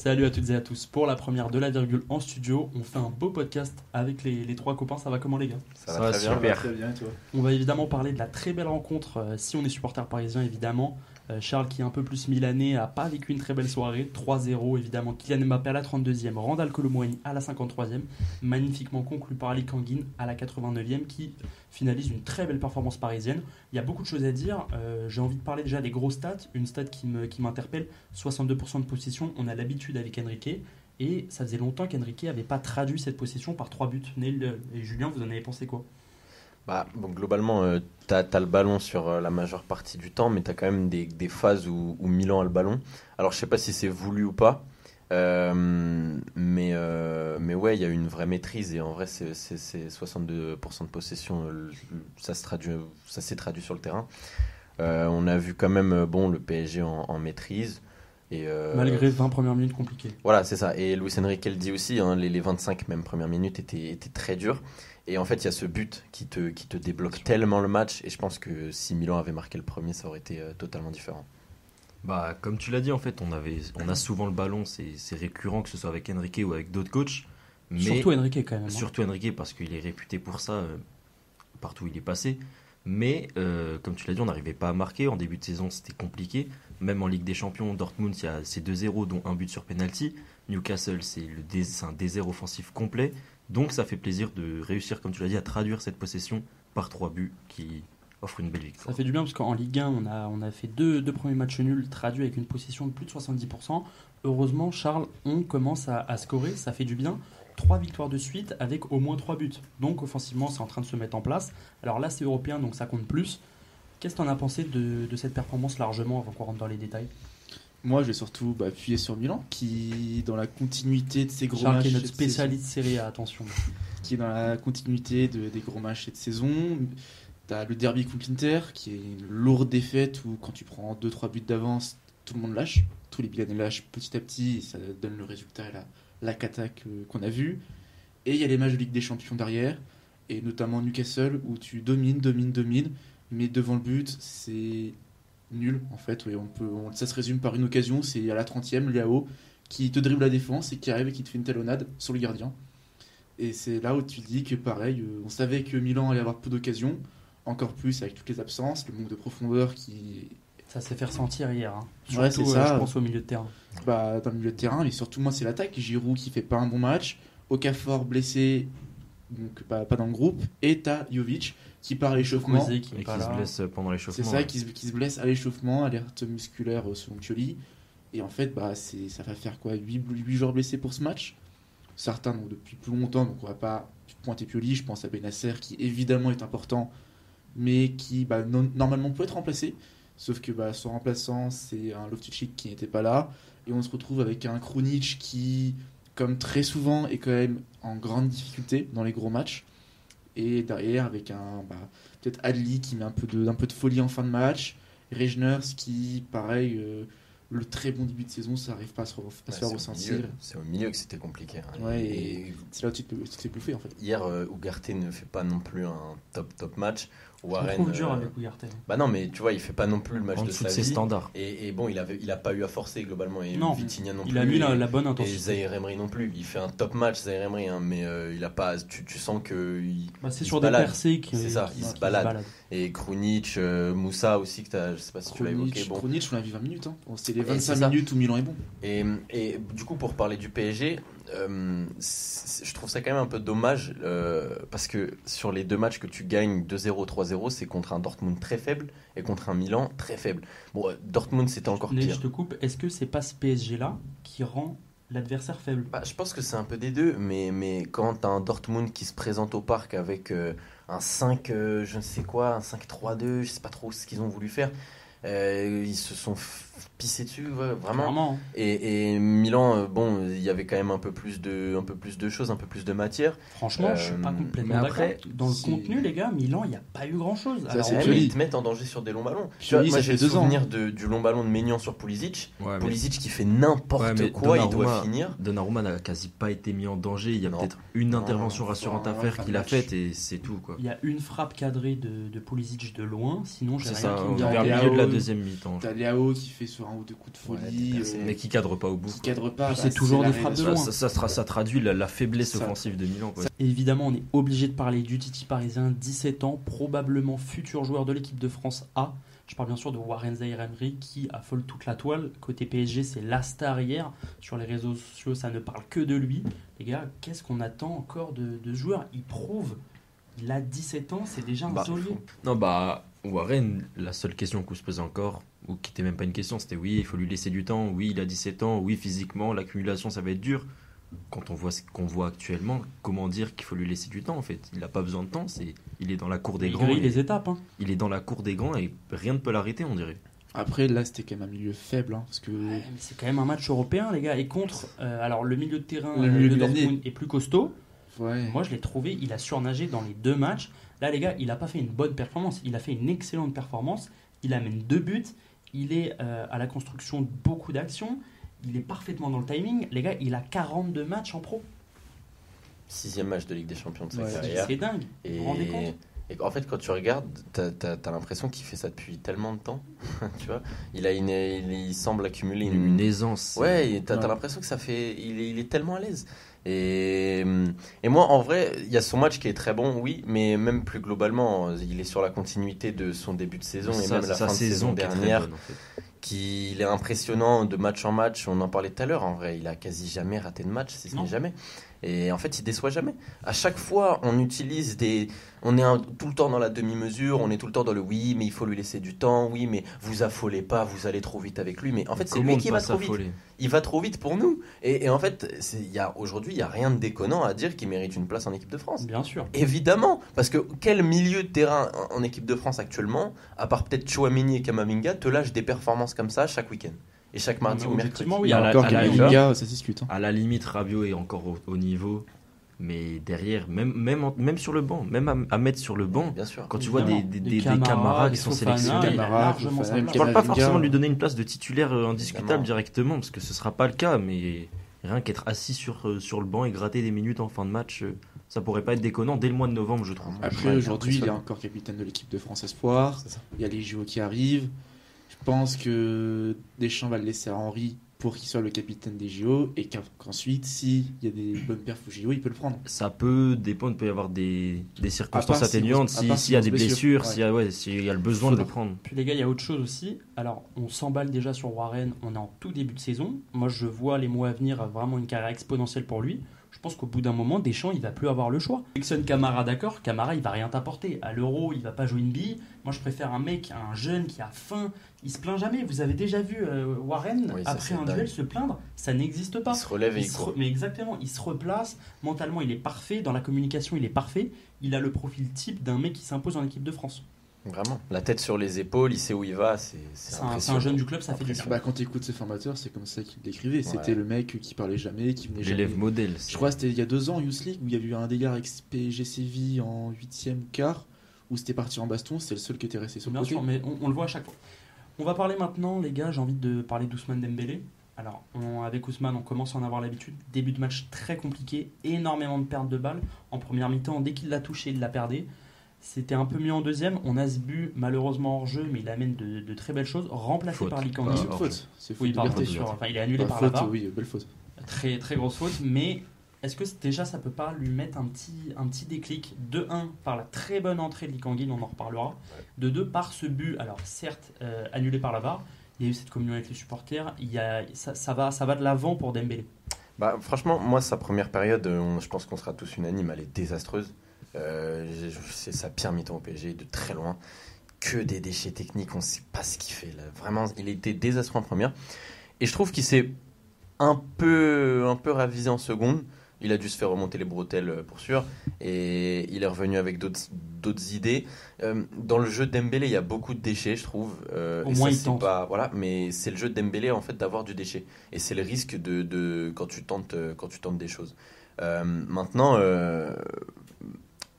Salut à toutes et à tous. Pour la première de la virgule en studio, on fait un beau podcast avec les, les trois copains. Ça va comment les gars? Ça, Ça va va très bien. super. Très bien, et toi? On va évidemment parler de la très belle rencontre, euh, si on est supporter parisien évidemment. Euh, Charles qui est un peu plus milanais a pas vécu une très belle soirée. 3-0 évidemment. Kylian Mbappé à la 32e, Randall Colomouani à la 53e. Magnifiquement conclu par Ali Kangin à la 89e qui finalise une très belle performance parisienne. Il y a beaucoup de choses à dire. Euh, J'ai envie de parler déjà des gros stats. Une stat qui me- qui m'interpelle 62% de possession. On a l'habitude avec Enrique. Et ça faisait longtemps qu'Enrique n'avait pas traduit cette possession par trois buts. Neil euh, et Julien, vous en avez pensé quoi? Bah, bon, globalement, euh, t'as as le ballon sur euh, la majeure partie du temps, mais t'as quand même des, des phases où, où Milan a le ballon. Alors, je sais pas si c'est voulu ou pas, euh, mais, euh, mais ouais, il y a eu une vraie maîtrise et en vrai, c'est c'est- c'est 62% de possession, ça se traduit, ça s'est traduit sur le terrain. On a vu quand même, bon, le PSG en, en maîtrise. Et, euh, Malgré 20 premières minutes compliquées. Voilà, c'est ça. Et Luis Enrique le dit aussi, hein, les, les 25 même premières minutes étaient, étaient très dures. Et en fait, il y a ce but qui te, qui te débloque tellement le match. Et je pense que si Milan avait marqué le premier, ça aurait été euh, totalement différent. Bah, comme tu l'as dit, en fait, on, avait, on a souvent le ballon, c'est c'est récurrent, que ce soit avec Enrique ou avec d'autres coachs. Mais Surtout Enrique quand même. hein. surtout Enrique, parce qu'il est réputé pour ça euh, partout où il est passé. Mais, euh, comme tu l'as dit, on n'arrivait pas à marquer. En début de saison, c'était compliqué. Même en Ligue des Champions, Dortmund, il y a ces 2-0, dont un but sur penalty. Newcastle, c'est dé- c'est un désert offensif complet. Donc, ça fait plaisir de réussir, comme tu l'as dit, à traduire cette possession par trois buts qui offrent une belle Ça victoire. fait du bien parce qu'en Ligue 1, on a, fait deux, premiers matchs nuls traduits avec une possession de plus de 70%. Heureusement, Charles, on commence à, à scorer, ça fait du bien. Trois victoires de suite avec au moins trois buts. Donc offensivement, c'est en train de se mettre en place. Alors là, c'est européen, donc ça compte plus. Qu'est-ce que tu en as pensé de, de cette performance largement avant qu'on rentre dans les détails? Moi, je vais surtout bah, appuyer sur Milan, qui, dans la continuité de ses gros Charles matchs, qui est notre spécialiste série A, attention. qui est dans la continuité de- des gros matchs cette saison. T'as le derby contre l'Inter, qui est une lourde défaite où quand tu prends 2-3 buts d'avance, tout le monde lâche. Tous les Milanais lâchent petit à petit, et ça donne le résultat et la, la cata qu'on a vu. Et il y a les matchs de Ligue des Champions derrière, et notamment Newcastle, où tu domines, domines, domines, mais devant le but, c'est nul en fait. Oui, on peut, on- ça se résume par une occasion, c'est à la 30e, Léao, qui te dribble la défense et qui arrive et qui te fait une talonnade sur le gardien. Et c'est là où tu dis que pareil, euh, on savait que Milan allait avoir peu d'occasions, encore plus avec toutes les absences, le manque de profondeur qui, Ça s'est fait ressentir hier. hein. Ouais, Surtout, c'est euh, ça. je pense au milieu de terrain. bah, dans le milieu de terrain, et surtout moi c'est l'attaque, Giroud qui fait pas un bon match, Okafor blessé, donc pas, pas dans le groupe, et t'as Jovic qui part à l'échauffement. Qui qui se blesse pendant C'est l'échauffement. ça, ouais. qui se, qui se blesse à l'échauffement, alerte musculaire euh, selon Pioli. Et en fait, bah, c'est, ça va faire quoi 8, joueurs blessés pour ce match? Certains donc, depuis plus longtemps, donc on va pas pointer Pioli. Je pense à Benasser qui évidemment est important, mais qui bah, non- normalement peut être remplacé. Sauf que bah, son remplaçant, c'est un Loftus-Cheek qui n'était pas là. Et on se retrouve avec un Krunic qui, comme très souvent, est quand même en grande difficulté dans les gros matchs. Et derrière, avec un bah, peut-être Adli qui met un peu, de, un peu de folie en fin de match. Regners qui, pareil, euh, le très bon début de saison, ça n'arrive pas à se, à se Ouais, faire ressentir. milieu- C'est au milieu que c'était compliqué. hein. Ouais, Et C'est là où tu te, tu te fais bouffer en fait. hier, euh, Ugarte ne fait pas non plus un top top match. Warren, trouve dur euh, avec Ougartel. Bah non, mais tu vois, il fait pas non plus le match En de sa vie. standards. Et, et bon, il avait, il a pas eu à forcer globalement. Et Non. Vitinha non plus. Il a mis et- la, la bonne Et intensité. Zaire Emery non plus. Il fait un top match, Zaire Emery, hein, mais euh, il a pas. Tu, tu sens que. il- Bah, c'est il sur se des balade. percées qui, C'est ça, qui- il se qui balade. Et Krunic, euh, Moussa aussi, que t'as- je sais pas si tu l'as évoqué. Bon. Krunic, on l'a vu 20 minutes. Hein. Bon, C'était les Et 25 c'est ça. minutes où Milan est bon. Et, et du coup, pour parler du PSG, euh, je trouve ça quand même un peu dommage euh, parce que sur les deux matchs que tu gagnes 2-0, 3-0, c'est contre un Dortmund très faible et contre un Milan très faible. Bon, euh, Dortmund c'était encore pire. je te coupe. Est-ce que c'est pas ce PSG-là qui rend l'adversaire faible? Bah, je pense que c'est un peu des deux, mais, mais quand t'as un Dortmund qui se présente au parc avec euh, un 5, euh, je ne sais quoi, un 5-3-2, je sais pas trop ce qu'ils ont voulu faire, euh, ils se sont pissés dessus, ouais, vraiment. Et, et Milan, euh, bon, il y avait quand même un peu plus de, un peu plus de choses, un peu plus de matière. Franchement, je suis pas Euh, complètement d'accord. après, Dans le contenu, les gars, Milan, il n'y a pas eu grand-chose. Ça, Alors, Pioli. mais ils te mettent en danger sur des longs ballons. Tu vois, moi j'ai fait le deux ans. souvenir de- du long ballon de Maignan sur Pulisic. Ouais, mais Pulisic qui fait n'importe Ouais, quoi, il doit finir. Donnarumma n'a quasi pas été mis en danger. Il y a peut-être une intervention non, rassurante non, à faire qu'il a faite et c'est tout. Quoi. il y a une frappe cadrée de, de Pulisic de loin, sinon j'ai C'est rien ça, qui me vers vient. le milieu de la deuxième mi-temps. T'as Léao qui fait sur un ou deux coups de folie, euh, Mais qui cadre pas au bout. qui cadre pas. Puis bah, c'est toujours des frappes de loin. Ça, ça, sera- ça traduit la, la faiblesse Ça. offensive de Milan. quoi. Évidemment, on est obligé de parler du Titi parisien, 17 ans, probablement futur joueur de l'équipe de France A. Je parle bien sûr de Warren Zaïre-Emery qui affole toute la toile. Côté PSG, c'est la star hier. Sur les réseaux sociaux, ça ne parle que de lui. Les gars, qu'est-ce qu'on attend encore de, de ce joueur? Il prouve. Il a 17 ans, c'est déjà un Bah. Non, bah, Warren, la seule question qu'on se posait encore, ou qui n'était même pas une question, c'était oui, il faut lui laisser du temps. Oui, il a 17 ans. Oui, physiquement, l'accumulation, ça va être dur. Quand on voit ce qu'on voit actuellement, comment dire qu'il faut lui laisser du temps en fait? Il n'a pas besoin de temps, c'est il est dans la cour des Il grands. et- les étapes. hein. il est dans la cour des grands et rien ne peut l'arrêter, on dirait. Après, là, c'était quand même un milieu faible, hein, parce que Ouais, c'est quand même un match européen, les gars. Et contre, euh, alors le milieu de terrain Le euh, milieu de de. Dortmund est plus costaud. ouais. Moi, je l'ai trouvé, il a surnagé dans les deux matchs. Là, les gars, il n'a pas fait une bonne performance. Il a fait une excellente performance. Il amène deux buts. Il est euh, à la construction de beaucoup d'actions. Il est parfaitement dans le timing. Les gars, il a 42 matchs en pro. Sixième match de Ligue des Champions de sa Ouais, carrière. C'est dingue. Vous Et, vous rendez compte? et en fait, quand tu regardes, t'as as, l'impression qu'il fait ça depuis tellement de temps. tu vois, il a une, il, il semble accumuler Une, aisance. Ouais, t'as Ouais. l'impression que ça fait. Il est, il est tellement à l'aise. Et, et moi, en vrai, il y a son match qui est très bon, oui, mais même plus globalement, il est sur la continuité de son début de saison et même la sa fin de saison qui est très dernière, bonne, en fait. qu'il est impressionnant de match en match. On en parlait tout à l'heure, en vrai, il a quasi jamais raté de match, si ce n'est jamais. Et en fait, il déçoit jamais. À chaque fois, on utilise des. On est un- tout le temps dans la demi-mesure, on est tout le temps dans le oui, mais il faut lui laisser du temps, oui, mais vous affolez pas, vous allez trop vite avec lui. Mais en fait, c'est lui qui va trop vite il va trop vite pour nous. Et, et en fait, aujourd'hui, il n'y a rien de déconnant à dire qu'il mérite une place en équipe de France. Bien sûr. Évidemment, parce que quel milieu de terrain en, en équipe de France actuellement, à part peut-être Chouameni et Kamavinga, te lâche des performances comme ça chaque week-end? Et chaque mardi ou mercredi objectivement, oui, Il y a Encore à la- Kamavinga, ça se discute. hein. À la limite, Rabiot est encore au, au niveau, mais derrière, même, même, en- même sur le banc, même à, à mettre sur le banc, Bien sûr. quand tu vois des, des, des- des Camara, camarades des qui sont sélectionnés. Je parle pas forcément de lui donner une place de titulaire euh, indiscutable Évidemment. directement, parce que ce sera pas le cas, mais rien qu'être assis sur, euh, sur le banc et gratter des minutes en fin de match, euh, ça pourrait pas être déconnant dès le mois de novembre, je trouve. Après, aujourd'hui, il est encore capitaine de l'équipe de France Espoir. Il y a les JO qui arrivent. Je pense que Deschamps va le laisser à Henri pour qu'il soit le capitaine des JO et qu'en- qu'ensuite, s'il y a des bonnes perfs aux JO, il peut le prendre. Ça peut dépendre, il peut y avoir des, des circonstances atténuantes, si- s'il si y a des blessure, blessures, ouais. s'il y, ouais, y a le besoin de le prendre. Puis les gars, il y a autre chose aussi. Alors, on s'emballe déjà sur Warren, on est en tout début de saison. Moi, je vois les mois à venir vraiment une carrière exponentielle pour lui. Je pense qu'au bout d'un moment, Deschamps, il va plus avoir le choix. Sélectionne Camara, d'accord. Camara, il va rien t'apporter. À l'Euro, il va pas jouer une bille. Moi, je préfère un mec, un jeune qui a faim. Il se plaint jamais. Vous avez déjà vu euh, Warren Oui, après un dingue. duel se plaindre Ça n'existe pas. Il se relève et Il il se re- Mais exactement, il se replace. Mentalement, il est parfait. Dans la communication, il est parfait. Il a le profil type d'un mec qui s'impose en équipe de France. Vraiment. La tête sur les épaules, il sait où il va, c'est un, c'est un jeune du club, ça fait du bien. Bah, quand tu écoutes ses formateurs, c'est comme ça qu'il le décrivait. C'était le mec qui parlait jamais, qui venait jamais. L'élève modèle. Je crois que c'était il y a deux ans, Youth League, où il y a eu un délire avec PSG Séville en huitième quart, où c'était parti en baston, c'était le seul qui était resté sur le Bien côté. sûr, mais on, on le voit à chaque fois. On va parler maintenant, les gars, j'ai envie de parler d'Ousmane Dembélé. Alors, on- avec Ousmane, on commence à en avoir l'habitude. Début de match très compliqué, énormément de pertes de balles. En première mi-temps, dès qu'il l'a touché, il l'a perdé. C'était un peu mieux en deuxième. On a ce but, malheureusement hors jeu, mais il amène de, de très belles choses. Remplacé Faute. par C'est Likandi. Ah, une hors faute. C'est faute oui, enfin, il est annulé Bah, par faute, la barre. oui, belle faute. Très, très grosse faute, mais est-ce que c'est- déjà ça peut pas lui mettre un petit, un petit déclic? De 1 par la très bonne entrée de Likanguin, on en reparlera. De 2 par ce but, alors certes euh, annulé par la barre, il y a eu cette communion avec les supporters, il y a, ça, ça va, ça va de l'avant pour Dembélé. Bah, franchement, moi, sa première période, euh, on- je pense qu'on sera tous unanimes, elle est désastreuse. Euh, c'est sa pire mi-temps au PSG, de très loin. Que des déchets techniques, on ne sait pas ce qu'il fait. Là. Vraiment, il était désastreux en première. Et je trouve qu'il s'est un peu, un peu ravisé en seconde. Il a dû se faire remonter les bretelles euh, pour sûr. Et il est revenu avec d'autres idées. Euh, dans le jeu de Dembélé, il y a beaucoup de déchets, je trouve. Euh, Au et moins, ça, il tente. Pas, voilà, mais c'est le jeu de Dembélé, en fait, d'avoir du déchet. Et c'est le risque de, de quand, tu tentes, euh, quand tu tentes des choses. Euh, maintenant, euh,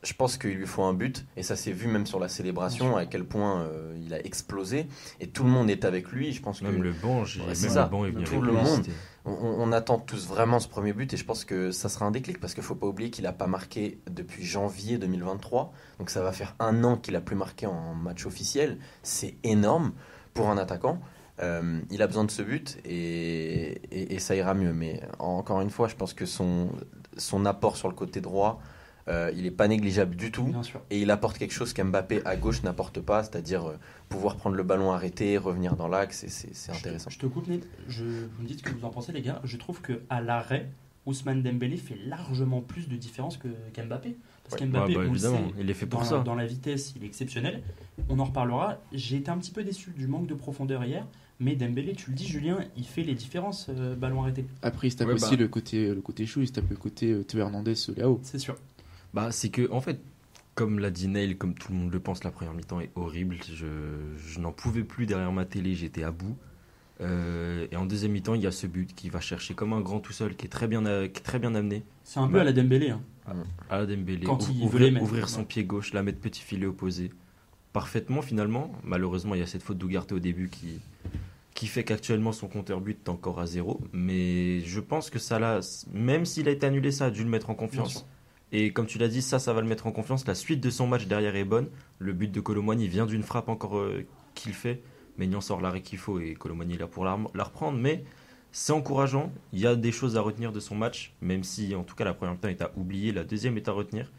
je pense qu'il lui faut un but, et ça s'est vu même sur la célébration, à quel point euh, il a explosé, et tout le monde est avec lui. Je pense que Même le banc, Ouais, même c'est le ça. banc est venu Tout le monde. on, on attend tous vraiment ce premier but, et je pense que ça sera un déclic, parce qu'il faut pas oublier qu'il n'a pas marqué depuis janvier 2023, donc ça va faire un an qu'il a plus marqué en match officiel. C'est énorme pour un attaquant. Euh, il a besoin de ce but et, et- et ça ira mieux. Mais encore une fois, je pense que son, son apport sur le côté droit, euh, il n'est pas négligeable du tout. Bien sûr. Et il apporte quelque chose qu'Mbappé à gauche n'apporte pas, c'est-à-dire euh, pouvoir prendre le ballon arrêté, revenir dans l'axe, c'est intéressant. Je, je te coupe, Ned. Je, vous me dites ce que vous en pensez, les gars. Je trouve que à l'arrêt, Ousmane Dembélé fait largement plus de différence que qu'Mbappé. Parce Ouais. qu'Mbappé, bah, on le évidemment, sait, il est fait pour dans, ça. La, dans la vitesse, il est exceptionnel. On en reparlera. J'ai été un petit peu déçu du manque de profondeur hier. Mais Dembélé, tu le dis, Julien, il fait les différences, euh, ballon arrêté. Après, il se tape Ouais, aussi bah. le côté, le côté chou, il se tape le côté euh, Théo Hernandez, Léao. C'est sûr. Bah, c'est que, en fait, comme l'a dit Neil, comme tout le monde le pense, la première mi-temps est horrible. Je, je n'en pouvais plus derrière ma télé, j'étais à bout. Euh, et en deuxième mi-temps, il y a ce but qui va chercher comme un grand tout seul, qui est très bien, euh, qui est très bien amené. C'est un peu Bah. à la Dembélé. hein. À la Dembélé, Quand il veut ouvrir, mettre. ouvrir son Ouais. pied gauche, la mettre petit filet opposé. Parfaitement, finalement. Malheureusement, il y a cette faute d'Ougarté au début qui, qui fait qu'actuellement son compteur but est encore à zéro. Mais je pense que ça l'a, même s'il a été annulé, ça a dû le mettre en Bien confiance. Et comme tu l'as dit, ça, ça va le mettre en confiance. La suite de son match derrière est bonne. Le but de Colomani vient d'une frappe encore euh, qu'il fait. Maignan sort l'arrêt qu'il faut et Colomani est là pour la, la reprendre. Mais c'est encourageant. Il y a des choses à retenir de son match, même si en tout cas la première mi-temps est à oublier, la deuxième est à retenir.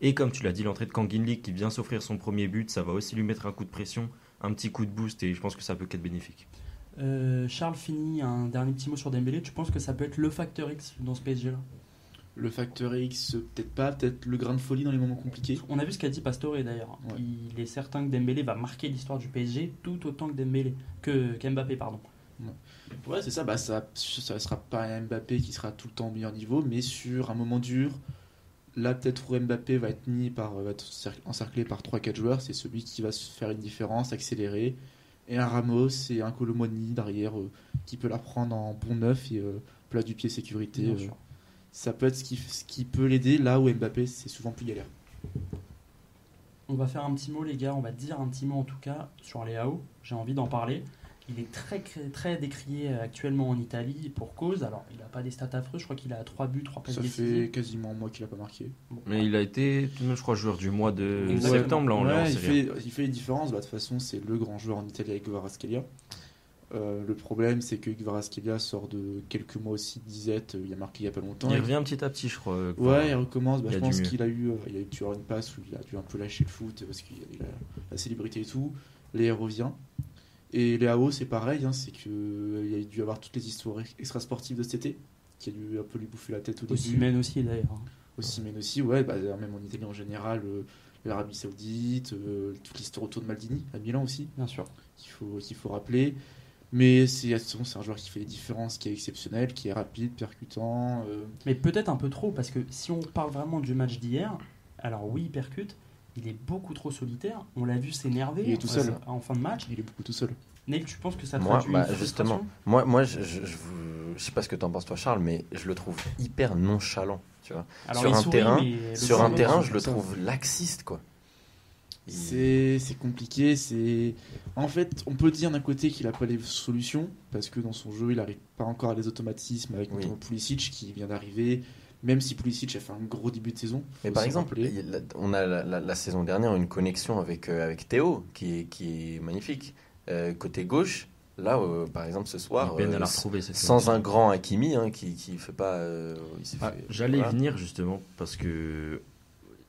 Et comme tu l'as dit, l'entrée de Kangin Lee qui vient s'offrir son premier but, ça va aussi lui mettre un coup de pression, un petit coup de boost et je pense que ça peut qu'être bénéfique. Euh, Charles finit un dernier petit mot sur Dembélé. Tu penses que ça peut être le facteur X dans ce PSG-là Le facteur X, peut-être pas, peut-être le grain de folie dans les moments compliqués. On a vu ce qu'a dit Pastore d'ailleurs. Ouais. Il est certain que Dembélé va marquer l'histoire du PSG tout autant que Dembélé que qu'Mbappé pardon. Ouais, c'est ça, bah, ça, ça sera pas un Mbappé qui sera tout le temps au meilleur niveau, mais sur un moment dur, là peut-être où Mbappé va être mis par, va être cer- encerclé par 3-4 joueurs, c'est celui qui va se faire une différence, accélérer. Et un Ramos et un Colomoni derrière euh, qui peut la prendre en bon neuf et euh, plat du pied sécurité. Bien euh, sûr. Ça peut être ce qui, ce qui peut l'aider là où Mbappé c'est souvent plus galère. On va faire un petit mot les gars, on va dire un petit mot en tout cas sur Léao. J'ai envie d'en parler. Il est très très décrié euh, actuellement en Italie pour cause. Alors il n'a pas des stats affreux, je crois qu'il a 3 buts, 3 passes Ça décisives. fait quasiment un mois qu'il a pas marqué. Bon, Mais il a été, tout de même, je crois, joueur du mois de Exactement. septembre là, Ouais, il, fait, il fait une différence. Bah, de toute façon, c'est le grand joueur en Italie avec Kvaratskhelia. Euh, le problème, c'est que Kvaratskhelia sort de quelques mois aussi de disette. euh, Il a marqué il y a pas longtemps. Il revient petit à petit, je crois. euh, Ouais, il recommence. Bah, il je pense qu'il a eu, il a eu une passe où il a dû un peu lâcher le foot parce qu'il a la célébrité et tout. Léa revient. Et Léao, c'est pareil. hein, c'est que euh, il a dû avoir toutes les histoires extra sportives de cet été, qui a dû un peu lui bouffer la tête au début. Osimhen aussi d'ailleurs. Osimhen aussi, ouais, bah, d'ailleurs, même en Italie en général, euh, l'Arabie Saoudite, euh, toute l'histoire autour de Maldini, à Milan aussi, Bien sûr. qu'il faut, qu'il faut rappeler. Mais c'est un joueur qui fait les différences, qui est exceptionnel, qui est rapide, percutant. euh, Mais peut-être un peu trop, parce que si on parle vraiment du match d'hier, alors oui, il percute, il est beaucoup trop solitaire. On l'a vu s'énerver Il est tout euh, seul. en fin de match. il est beaucoup tout seul. Neil, tu penses que ça Moi, traduit bah, une justement. Moi, moi je, je, je, je sais pas ce que t'en penses toi, Charles, mais je le trouve hyper nonchalant. Tu vois. Alors, sur un sourit, terrain- Sur un terrain, je le trouve laxiste, quoi. C'est c'est compliqué. C'est En fait, on peut dire d'un côté qu'il n'a pas les solutions, parce que dans son jeu, il n'arrive pas encore à des automatismes avec Oui. notamment Pulisic qui vient d'arriver. Même si Pulisic a fait un gros début de saison. Mais par exemple, rappeler. on a la, la- la saison dernière une connexion avec, euh, avec Théo qui est, qui est magnifique. Euh, côté gauche, là, euh, par exemple, ce soir, euh, à la cette sans un grand Hakimi hein, qui qui fait pas. euh, Ah, J'allais voilà. y venir justement parce que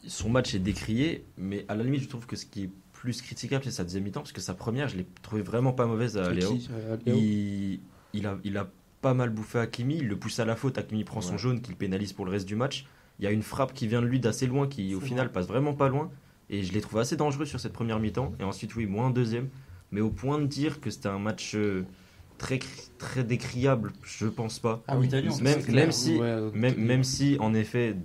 son match est décrié, mais à la limite, je trouve que ce qui est plus critiquable, c'est sa deuxième mi-temps parce que sa première, je l'ai trouvé vraiment pas mauvaise à C'est Léo. qui, euh, Léo Il, il, a, il a pas mal bouffé Hakimi, il le pousse à la faute, Hakimi prend son jaune qu'il pénalise pour le reste du match. Il y a une frappe qui vient de lui d'assez loin qui au final vrai. passe vraiment pas loin et je l'ai trouvé assez dangereux sur cette première mi-temps et ensuite oui, moins deuxième, mais au point de dire que c'était un match euh, très, très décriable, je pense pas. Tout cas, Même, si, Ouais, même, Tony. même si, en effet,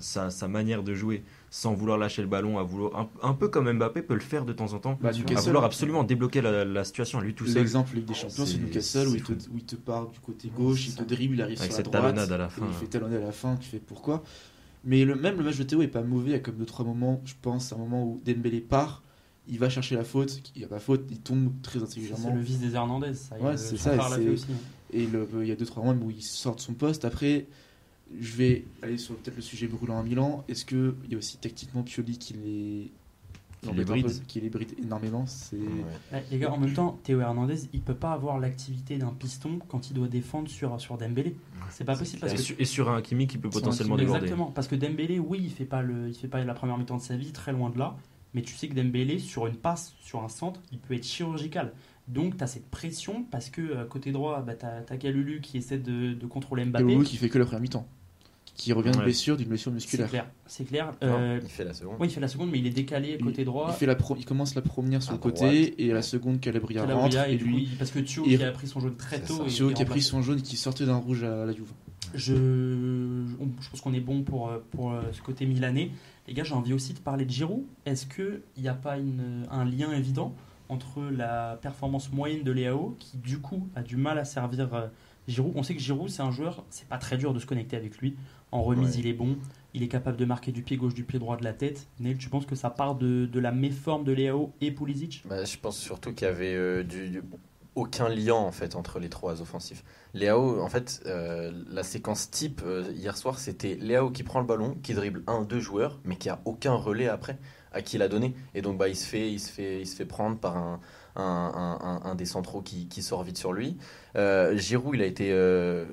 sa, sa manière de jouer, sans vouloir lâcher le ballon, à vouloir, un, un peu comme Mbappé peut le faire de temps en temps, Bah, à Newcastle, vouloir absolument débloquer la, la situation à lui tout seul. L'exemple Ligue des Champions, c'est C'est- Newcastle où il, te, c'est où il te part du côté gauche, il te dribble, il arrive Avec sur cette la droite. talonnade à la et fin. il fait talonner à la fin, tu fais pourquoi Mais le, même le match de Théo est pas mauvais, il y a comme deux trois moments, je pense, un moment où Dembélé part, il va chercher la faute, il n'y a pas faute, il tombe très C'est intelligemment. le vice des Hernandez. Ça, Ouais, il- c'est ça, c'est- aussi. hein. Et le- il y a deux trois moments où il sort de son poste. Après, je vais aller sur peut-être le sujet brûlant à Milan. Est-ce que il y a aussi tactiquement Pioli qui les Qu'il l'embête les un peu, bride. Qui les bride énormément. C'est Ouais. Ouais, les gars, en même temps, Théo Hernandez, il peut pas avoir l'activité d'un piston quand il doit défendre sur, sur Dembélé. C'est pas possible parce Et que sur, et sur un Hakimi qui peut potentiellement déborder. Exactement, parce que Dembélé, oui, il fait pas le, il fait pas la première mi-temps de sa vie, très loin de là. Mais tu sais que Dembélé, sur une passe, sur un centre, il peut être chirurgical. Donc tu as cette pression parce que euh, côté droit, bah, tu as, Kalulu qui essaie de, de contrôler Mbappé. Kalulu qui fait que la première mi-temps. Qui revient de Ouais. blessure, d'une blessure C'est musculaire. clair, c'est clair. Euh, il fait la seconde. oui, il fait la seconde, mais il est décalé Il- côté droit. Il, fait la pro- il commence la première sur À le côté droite. et à la seconde Calabria Calabria, rentre et et lui, lui parce que Thio qui a pris son jaune très C'est tôt. Thio qui a pris son jaune et qui sortait d'un rouge à la Juve. Je, on- je pense qu'on est bon pour, euh, pour euh, ce côté milanais. Les gars, j'ai envie aussi de parler de Giroud. Est-ce qu'il n'y a pas une- un lien évident entre la performance moyenne de Léao, qui du coup a du mal à servir euh, Giroud On sait que Giroud, c'est un joueur, c'est pas très dur de se connecter avec lui. En remise, Ouais. il est bon. Il est capable de marquer du pied gauche, du pied droit, de la tête. Neil, tu penses que ça part de, de la méforme de Léao et Pulisic? Bah, je pense surtout qu'il y avait euh, du, du- aucun lien en fait entre les trois offensifs. Léao, en fait, euh, la séquence type euh, hier soir, c'était Léao qui prend le ballon, qui dribble un, deux joueurs, mais qui a aucun relais après à qui il a donné. Et donc bah il se fait, il se fait, il se fait prendre par un, un, un- un- un des centraux qui, qui sort vite sur lui. Euh, Giroud, il a été, euh,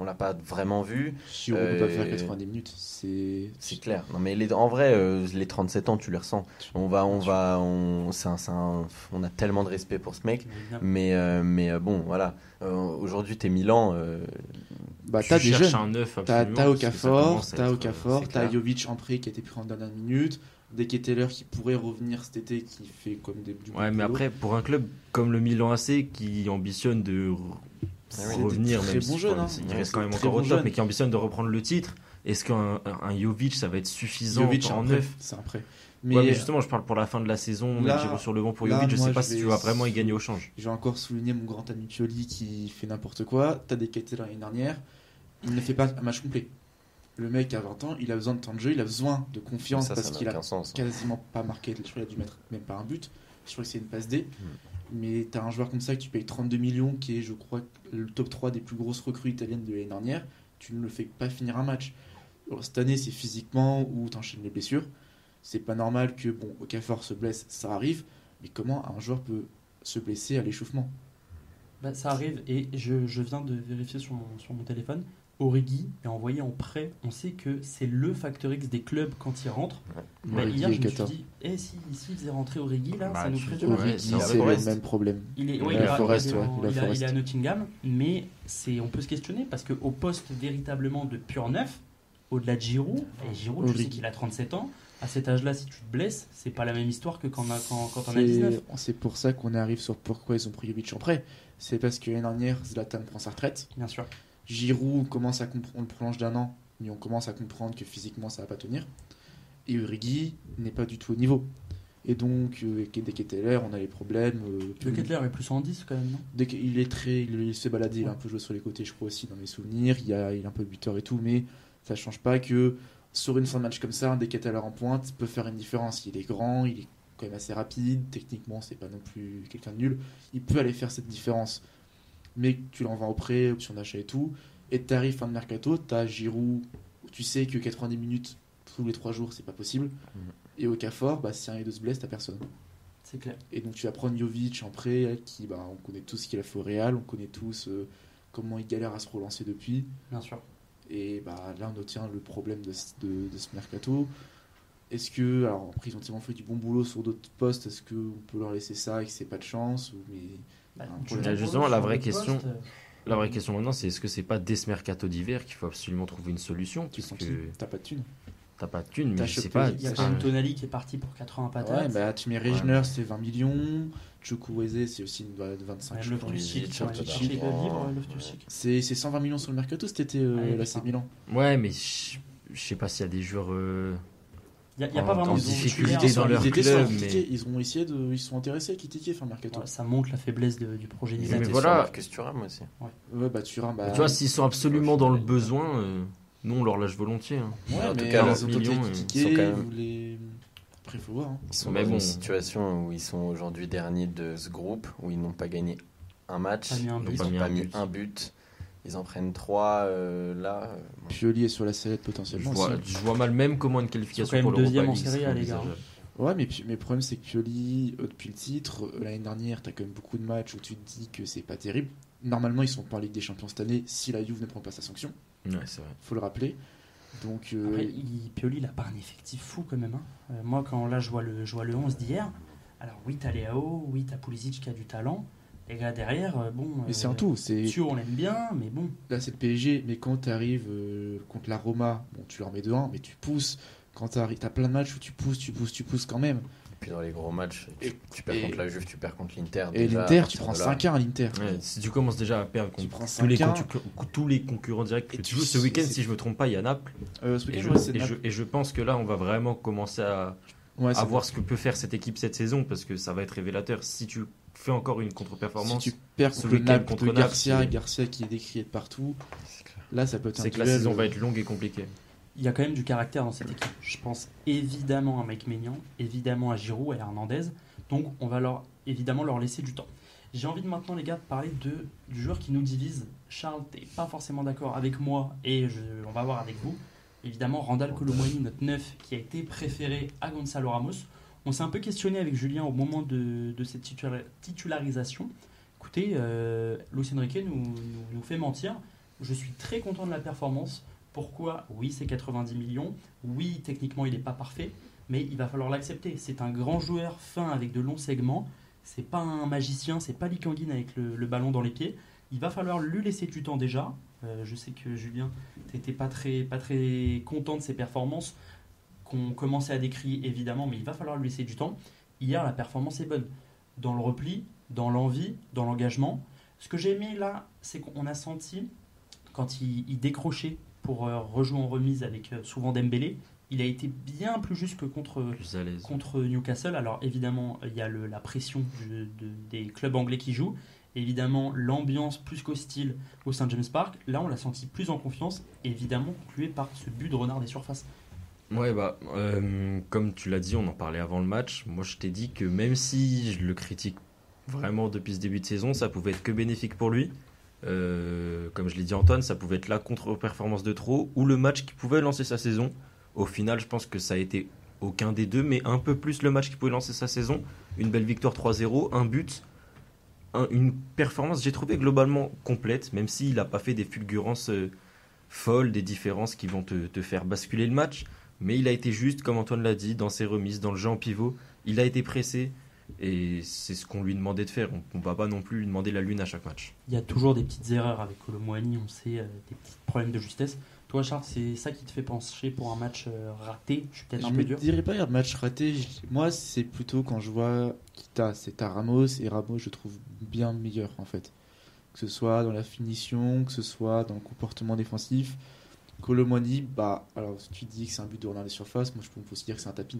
on l'a pas vraiment vu. Giroud ne peut pas Euh, faire 90 minutes. C'est C'est clair. Non mais les- en vrai, euh, les 37 ans, tu les ressens. On va, on va, on, c'est a tellement de respect pour ce mec. Mais, euh, mais euh, bon, voilà. Euh, Aujourd'hui, t'es Milan. euh, bah Tu t'as des cherches jeunes. un neuf T'as Okafor, t'as euh. Jovic en prêt qui a été pris en dernière minute, Deketeler qui pourrait revenir cet été qui fait comme des du Ouais, mais après, pour un club comme le Milan AC qui ambitionne de Ah revenir, C'est des même si je hein. il Ouais, reste quand même encore au top, jeunes. mais qui ambitionne de reprendre le titre, est-ce qu'un un Jovic ça va être suffisant Jovic en neuf? c'est un prêt. Mais, Mais, ouais, mais justement, je parle pour la fin de la saison, Là- Giroud sur le banc pour là, Jovic, je moi, sais pas je si tu vas vraiment y gagner au change. je vais encore souligner mon grand ami Pioli qui fait n'importe quoi. T'as Deketeler l'année dernière, il ne fait pas un match complet. Le mec a 20 ans, il a besoin de temps de jeu, il a besoin de confiance ça, parce qu'il a sens. quasiment pas marqué. Je crois qu'il a dû mettre même pas un but. Je crois que c'est une passe D. Hmm. Mais tu as un joueur comme ça que tu payes 32 millions, qui est, je crois, le top 3 des plus grosses recrues italiennes de l'année dernière. Tu ne le fais pas finir un match. Alors, cette année, c'est physiquement ou t'enchaînes les blessures. C'est pas normal que, bon, Okafor se blesse, ça arrive. Mais comment un joueur peut se blesser à l'échauffement? Bah, ça arrive et je, je viens de vérifier sur mon, sur mon téléphone. Origi est envoyé en prêt. On sait que c'est le facteur X des clubs quand il rentre. Bah, Origi hier, est je me suis dit, eh, si, s'il faisait rentrer Origi, là, Bah, ça nous tu- ferait du Ouais, mal. Origi, c'est le même problème. Il est, ouais, il, a- Forest, est ouais, en- il a il a- Forest. il est à Nottingham, mais c'est, on peut se questionner parce qu'au poste véritablement de pur neuf, au-delà de Giroud, et Giroud, tu sais Origi. qu'il a 37 ans, à cet âge-là, si tu te blesses, c'est pas la même histoire que quand on a, quand, quand on a C'est 19. c'est pour ça qu'on arrive sur pourquoi ils ont pris Jovic en prêt. C'est parce que l'année dernière, Zlatan prend sa retraite. Bien sûr. Giroud commence à comprendre, on le prolonge d'un an, mais on commence à comprendre que physiquement ça va pas tenir. Et Urigi n'est pas du tout au niveau. Et donc, euh, avec Deketeler, on a les problèmes. euh, Le Kettler est plus en 10 quand même, non? Dès qu'il est très, il, il se fait balader, il a un peu joué sur les côtés, je crois aussi dans mes souvenirs. Il, a, il est un peu buteur et tout, mais ça change pas que sur une fin de match comme ça, un en pointe peut faire une différence. Il est grand, il est quand même assez rapide, techniquement c'est pas non plus quelqu'un de nul. Il peut aller faire cette différence. Mais tu l'envoies au prêt, option d'achat et tout, et t'arrives fin de mercato, t'as Giroud, où tu sais que 90 minutes tous les 3 jours c'est pas possible. Et au Cafor, bah, si un et deux se blesse, t'as personne. C'est clair. Et donc tu vas prendre Jovic en prêt, qui bah, on connaît tous ce qu'il a fait au Real, on connaît tous euh, comment il galère à se relancer depuis. Bien sûr. Et bah, là on obtient le problème de, ce- de, de ce mercato. Est-ce que, alors après ils ont tellement fait du bon boulot sur d'autres postes, est-ce qu'on peut leur laisser ça et que c'est pas de chance ou, mais... Bah, Ah, le- justement, sur la vraie question- euh, La vraie question maintenant, c'est est-ce que c'est pas dès ce mercato d'hiver qu'il faut absolument trouver une solution? Tu sens Puisque qui? T'as pas de thune. t'as pas de thunes, T'as mais je sais pas. Il y a c'est quand même enfin, Tonali qui est parti pour 80 patates. Ouais, bah tu mets Regner, c'est 20 millions. Chukwueze, c'est aussi une valeur de 25 Ouais, je crois. Loftus-Cheek, Loftus-Cheek, ouais, un peu Loftus-Cheek, d'argent. libre, Loftus-Cheek. C'est c'est 120 millions sur le mercato cet été, euh, Ouais, là c'est ça. c'est Milan. Ouais, mais je je sais pas s'il y a des joueurs. euh, Il n'y a, y a pas vraiment en de difficulté dans leur ils étaient sur club, mais- Ils ont essayé de, ils sont intéressés à Ekitike fin mercato. Ouais, Ça montre la faiblesse de- du projet Mais étaient voilà. sur Marcus Thuram aussi. Ouais, bah Thuram, bah. tu vois, s'ils sont absolument dans le besoin, euh, nous on leur lâche volontiers. hein. Ouais, En tout mais cas, ils le ont tenté million, Ekitike, ils sont quand même- les- Après, il faut voir. hein. Ils sont Mais dans une situation où ils sont aujourd'hui derniers de ce groupe, où ils n'ont pas gagné un match, Pas mis un ils n'ont Pas mis un but. Ils en prennent trois euh, là. euh. Pioli est sur la sellette Je potentiellement. vois, aussi. je vois mal même comment une qualification quand pour même l'Europa deuxième en serait les gars. Ouais, mais, puis- mais le problème, c'est que Pioli, euh, depuis le titre, l'année dernière, tu as quand même beaucoup de matchs où tu te dis que c'est pas terrible. Normalement, ils sont pas en Ligue des Champions cette année si la Juve ne prend pas sa sanction. Ouais, c'est vrai. faut le rappeler. Donc, euh, Après, il, Pioli, il a pas un effectif fou quand même. hein. Euh, moi, quand là, je vois le, je vois le 11 d'hier, alors oui, t'as Léao, oui, t'as Pulisic qui a du talent. Et là, derrière, euh, bon. mais c'est euh, un tout. C'est on l'aime bien, mais bon. là, c'est le PSG. Mais quand tu arrives contre la Roma, bon, tu leur mets 2-1, mais tu pousses. Quand tu as plein de matchs où tu pousses, tu pousses, tu pousses quand même. Et puis dans les gros matchs, tu, Et- tu perds et- contre la Juve, tu perds contre l'Inter. Et l'Inter, tu prends de là- 5-1 à l'Inter. Ouais, si tu commences déjà à perdre contre tous les, 5-1. concurrents- tous les concurrents directs que Et tu joues ce week-end, c'est- si je me trompe pas, il y a Naples. Euh, ce Et week-end, je, et, je, et je pense que là, on va vraiment commencer à, Ouais, à voir ce que peut faire cette équipe cette saison parce que ça va être révélateur. Si tu fais encore une Si contre-performance, tu perds ce contre le Naples contre de Garcia, Garcia qui est décrié de partout, là ça peut être un c'est que la saison euh, va être longue et compliquée. Il y a quand même du caractère dans cette équipe. Je pense évidemment à Mike Maignan, évidemment à Giroud et à Hernandez. Donc on va leur évidemment leur laisser du temps. J'ai envie de maintenant les gars de parler de, du joueur qui nous divise. Charles, t'es pas forcément d'accord avec moi et je- on va voir avec vous. Évidemment, Randall Colomwani, notre neuf, qui a été préféré à Gonzalo Ramos. On s'est un peu questionné avec Julien au moment de, cette titula- titularisation. Écoutez, euh, Luis Enrique nous, fait mentir. Je suis très content de la performance. Pourquoi? Oui, c'est 90 millions. Oui, techniquement, il n'est pas parfait, mais il va falloir l'accepter. C'est un grand joueur fin avec de longs segments. C'est pas un magicien, c'est pas Likanguin avec le, le ballon dans les pieds. Il va falloir lui laisser du temps déjà. Euh, je sais que Julien, t'étais pas très, pas très content de ses performances qu'on commençait à décrire évidemment, mais il va falloir lui laisser du temps. Hier, la performance est bonne. Dans le repli, dans l'envie, dans l'engagement. Ce que j'ai aimé là, c'est qu'on a senti, quand il, il décrochait pour euh, rejouer en remise avec euh, souvent Dembélé, il a été bien plus juste que contre, Newcastle. Alors évidemment, il y a le- la pression du- de- des clubs anglais qui jouent. Évidemment, l'ambiance plus qu'hostile au St James Park. Là, on l'a senti plus en confiance. Évidemment, conclué par ce but de renard des surfaces. Ouais, bah, euh, comme tu l'as dit, on en parlait avant le match. Moi, je t'ai dit que même si je le critique vraiment depuis ce début de saison, ça pouvait être que bénéfique pour lui. Euh, comme je l'ai dit, Antoine, ça pouvait être la contre-performance de trop ou le match qui pouvait lancer sa saison. Au final, je pense que ça a été aucun des deux, mais un peu plus le match qui pouvait lancer sa saison. Une belle victoire 3-0, un but, un- une performance, j'ai trouvé globalement complète, même s'il n'a pas fait des fulgurances euh, folles, des différences qui vont te faire basculer le match. Mais il a été juste, comme Antoine l'a dit, dans ses remises, dans le jeu en pivot. Il a été pressé et c'est ce qu'on lui demandait de faire. On ne va pas non plus lui demander la lune à chaque match. Il y a toujours des petites erreurs avec Colomboigny, on sait, euh, des petits problèmes de justesse. Toi, Charles, c'est ça qui te fait pencher pour un match euh, raté? Je suis peut-être un Je peu dur. dirais pas un match raté. je- Moi, c'est plutôt quand je vois Kita, c'est à Ramos et Ramos, je trouve bien meilleur en fait. Que ce soit dans la finition, que ce soit dans le comportement défensif. Colomani, bah, alors tu dis que c'est un but de renard des surfaces, moi je peux aussi dire que c'est un tapin.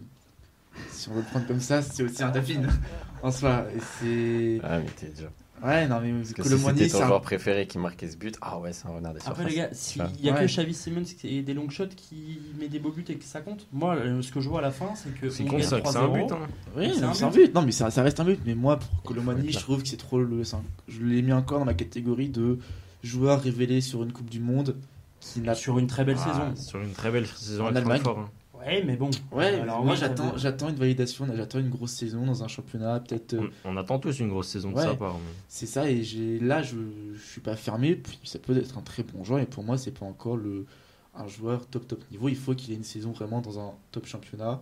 Si on veut le prendre comme ça, c'est aussi un tapin en soi. Et c'est. Ah, mais t'es dur. Ouais, non, mais Parce que si Colomani, c'était c'est ton un- joueur préféré qui marquait ce but, ah ouais, c'est un renard des Après, surfaces. les gars, s'il n'y a Ouais. que Xavi Simons et des long shots qui met des beaux buts et que ça compte, moi, euh, ce que je vois à la fin, c'est que C'est on con, c'est un 3-0. but. hein. Oui, C'est non, un but. but. Non, mais ça, ça reste un but. Mais moi, pour Colomani, je trouve que c'est trop le. un- Je l'ai mis encore dans la catégorie de joueur révélé sur une Coupe du Monde qui n'a. Sur une très belle Ah, saison. Sur une très belle saison En avec Allemagne. Hein. Ouais, mais bon. Ouais, Alors, moi j'attends, j'attends une validation, j'attends une grosse saison dans un championnat, peut-être. euh, On, on attend tous une grosse saison de Ouais. sa part. mais- C'est ça, et j'ai là je, je suis pas fermé, puis ça peut être un très bon joueur, et pour moi c'est pas encore le un joueur top top niveau. Il faut qu'il ait une saison vraiment dans un top championnat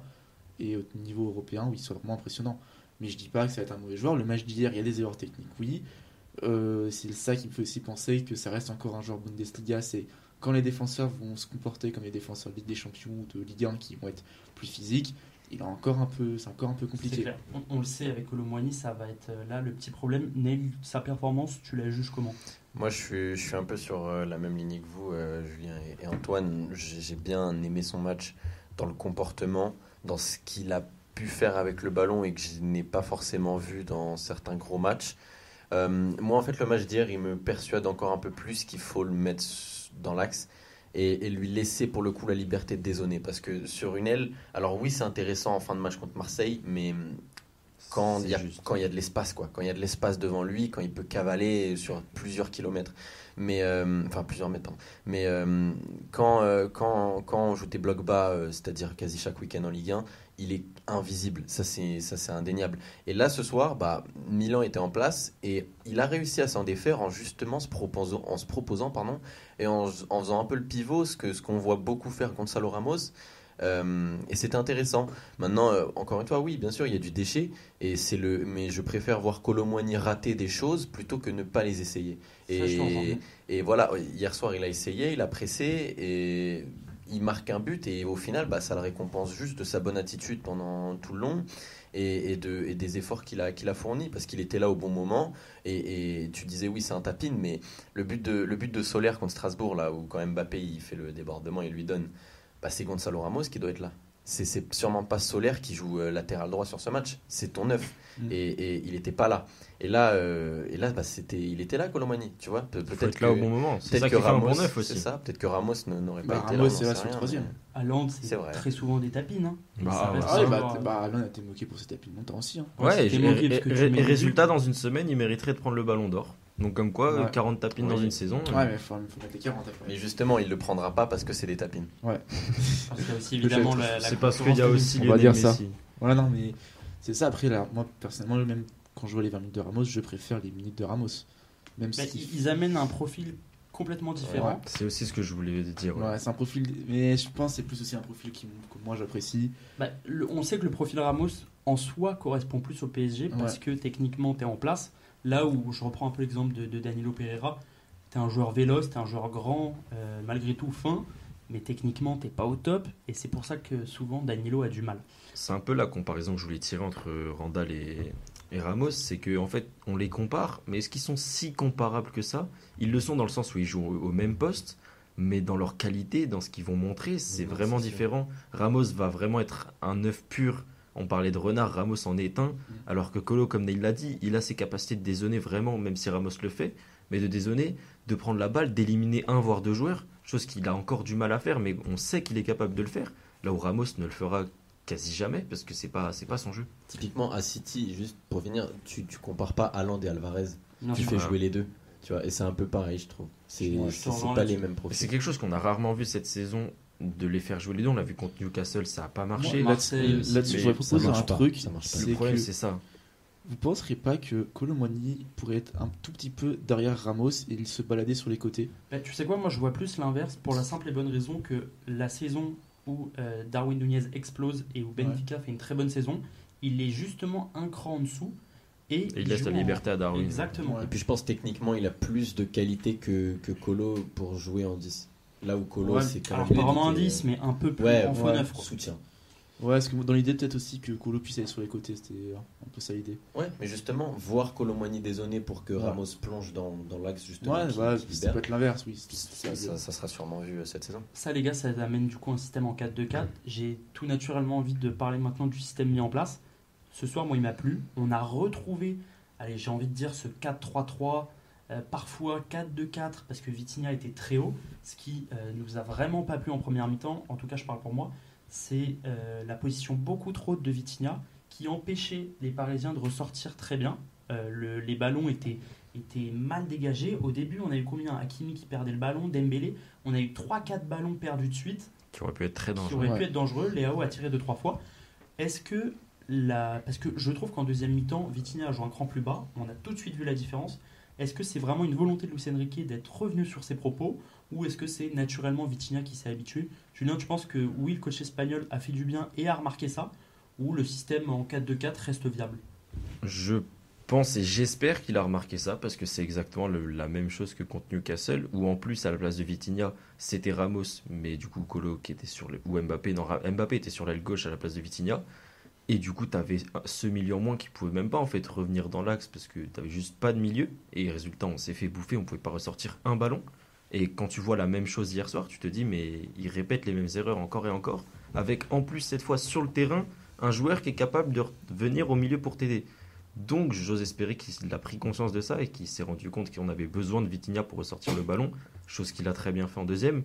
et au niveau européen où il soit vraiment impressionnant. Mais je dis pas que ça va être un mauvais joueur. Le match d'hier, il y a des erreurs techniques, oui. Euh, c'est ça qui me fait aussi penser que ça reste encore un joueur Bundesliga. C'est quand les défenseurs vont se comporter comme les défenseurs de Ligue des Champions ou de Ligue 1 qui vont être plus physiques, il a encore un peu, c'est encore un peu compliqué. clair. On, on le sait avec Colomboigny, ça va être euh, là le petit problème. Neil, sa performance, tu la juges comment? Moi, je suis, je suis un peu sur euh, la même ligne que vous, euh, Julien et, et Antoine. J'ai bien aimé son match dans le comportement, dans ce qu'il a pu faire avec le ballon et que je n'ai pas forcément vu dans certains gros matchs. Euh, moi, en fait, le match d'hier, il me persuade encore un peu plus qu'il faut le mettre dans l'axe et, et lui laisser pour le coup la liberté de dézonner. Parce que sur une aile, alors oui, c'est intéressant en fin de match contre Marseille, mais quand il y a juste. quand il y a de l'espace quoi quand il y a de l'espace devant lui quand il peut cavaler sur plusieurs kilomètres mais euh, enfin plusieurs mètres pardon. mais euh, quand, euh, quand quand on joue des blocs bas c'est-à-dire quasi chaque week-end en Ligue 1 il est invisible. Ça c'est ça c'est indéniable. Et là ce soir bah Milan était en place et il a réussi à s'en défaire en justement se proposant en se proposant pardon et en, en faisant un peu le pivot ce que ce qu'on voit beaucoup faire Gonzalo Ramos. Euh, et c'était intéressant. Maintenant, euh, encore une fois, oui, bien sûr, il y a du déchet, et c'est le, mais je préfère voir Colomboigny rater des choses plutôt que ne pas les essayer. Ça, Et, et voilà, hier soir, il a essayé, il a pressé, et il marque un but, et au final, bah, ça le récompense juste de sa bonne attitude pendant tout le long. Et, et de, et des efforts qu'il a, a fournis parce qu'il était là au bon moment et, et tu disais oui c'est un tapin mais le but de, le but de Solaire contre Strasbourg là où quand Mbappé il fait le débordement il lui donne bah, c'est Gonzalo Ramos qui doit être là c'est- sûrement pas Solaire qui joue euh, latéral droit sur ce match, c'est ton neuf. Mm. Et, et il était pas là. Et là, euh, et là bah, c'était, il était là, Colomani, tu vois. Pe- Peut-être être là au bon moment. C'est peut-être ça que Ramos, bon neuf c'est ça. Peut-être que Ramos ne- n'aurait Bah, pas été Ramos, là. c'est on là sur le troisième. mais- C'est très souvent des tapines. Hein. Bah, ouais. Ah un bah, t- bah, a été moqué pour ses tapis longtemps aussi. Hein. Ouais, Ouais, et, et- résultat, dans une semaine, il mériterait de prendre le ballon d'or. Donc, comme quoi, Ouais. 40 tapines dans une saison. Ouais, mais il faut, faut mettre les 40 après. Mais justement, il le prendra pas parce que c'est des tapines. Parce qu'il y a aussi évidemment la, la C'est parce qu'il y a aussi On va Lionel dire ça. Voilà, non, mais c'est ça. Après, là, moi, personnellement, même quand je vois les 20 minutes de Ramos, je préfère les minutes de Ramos. Même Mais si. ils amènent un profil complètement différent. C'est aussi ce que je voulais dire. ouais. Ouais, c'est un profil. Mais je pense que c'est plus aussi un profil qui, que moi j'apprécie. Bah, le- on sait que le profil Ramos en soi correspond plus au PSG parce Ouais. que techniquement tu es en place. Là où je reprends un peu l'exemple de, de Danilo Pereira, tu es un joueur véloce, tu es un joueur grand, euh, malgré tout fin, mais techniquement t'es pas au top et c'est pour ça que souvent Danilo a du mal. C'est un peu la comparaison que je voulais tirer entre Randall et, et Ramos, c'est que en fait on les compare, mais est-ce qu'ils sont si comparables que ça? Ils le sont dans le sens où ils jouent au, au même poste, mais dans leur qualité, dans ce qu'ils vont montrer, c'est vraiment sûr. différent. Ramos va vraiment être un neuf pur. On parlait de Renard, Ramos en est un, alors que Colo, comme Neil l'a dit, il a ses capacités de dézonner vraiment, même si Ramos le fait, mais de dézonner, de prendre la balle, d'éliminer un voire deux joueurs, chose qu'il a encore du mal à faire, mais on sait qu'il est capable de le faire. Là où Ramos ne le fera quasi jamais parce que c'est pas c'est pas son jeu. Typiquement à City, juste pour finir, tu, tu compares pas Haaland et Alvarez. Tu fais jouer les deux. Tu vois, et c'est un peu pareil, je trouve. C'est c'est- c'est pas les mêmes C'est profils. quelque chose qu'on a rarement vu cette saison de les faire jouer les deux. On l'a vu contre Newcastle, ça a pas marché. Moi, Marseille aussi, là-dessus, je proposer un pas, truc. le problème que c'est ça. Vous penserez pas que Colomwani pourrait être un tout petit peu derrière Ramos et il se balader sur les côtés Bah, tu sais quoi, moi je vois plus l'inverse pour la simple et bonne raison que la saison où euh, Darwin Nunez explose et où Benfica fait une très bonne saison, il est justement un cran en dessous et, Et il laisse la en- liberté à Darwin. Exactement. Ouais. Et puis je pense techniquement il a plus de qualité que, que Colo pour jouer en 10. Là où Colo Ouais, c'est quand Alors même pas vraiment un limité, 10, mais un peu plus Ouais, en ouais, neuf. quoi. soutien. Ouais, parce que dans l'idée, peut-être aussi que Colo puisse aller sur les côtés, c'était un peu ça l'idée. Ouais, mais justement, voir Colomani dézonner pour que Ouais. Ramos plonge dans, dans l'axe justement Ouais, qui, qui ça peut être l'inverse, oui. ça- ça sera sûrement vu euh, cette saison. Ça, les gars, ça amène du coup un système en 4-2-4. J'ai tout naturellement envie de parler maintenant du système mis en place. Ce soir, moi, il m'a plu. On a retrouvé, allez, j'ai envie de dire ce 4-3-3, euh, parfois 4-2-4, parce que Vitinha était très haut. Ce qui euh, nous a vraiment pas plu en première mi-temps, en tout cas, je parle pour moi, c'est euh, la position beaucoup trop haute de Vitinha qui empêchait les Parisiens de ressortir très bien. Euh, le- les ballons étaient, étaient mal dégagés. Au début, on a eu combien? Hakimi qui perdait le ballon, Dembélé. On a eu 3-4 ballons perdus de suite Qui aurait pu être très qui dangereux. aurait Ouais. pu être dangereux. Léao a tiré deux trois fois. Est-ce que la... Parce que je trouve qu'en deuxième mi-temps, Vitinha a joué un cran plus bas. On a tout de suite vu la différence. Est-ce que c'est vraiment une volonté de Luis Enrique d'être revenu sur ses propos ou est-ce que c'est naturellement Vitinha qui s'est habitué? Julien, tu penses que oui, le coach espagnol a fait du bien et a remarqué ça ou le système en 4-2-4 reste viable? Je pense et j'espère qu'il a remarqué ça parce que c'est exactement la même chose que contre Newcastle où en plus à la place de Vitinha c'était Ramos mais du coup Colo qui était sur le ou Mbappé non Mbappé était sur l'aile gauche à la place de Vitinha et du coup tu avais ce milieu en moins qui pouvait même pas en fait revenir dans l'axe parce que tu juste pas de milieu. Et résultat on s'est fait bouffer on pouvait pas ressortir un ballon. Et quand tu vois la même chose hier soir tu te dis mais il répète les mêmes erreurs encore et encore. Avec en plus cette fois sur le terrain un joueur qui est capable de venir au milieu pour t'aider. Donc, j'ose espérer qu'il a pris conscience de ça et qu'il s'est rendu compte qu'on avait besoin de Vitinha pour ressortir le ballon, chose qu'il a très bien fait en deuxième.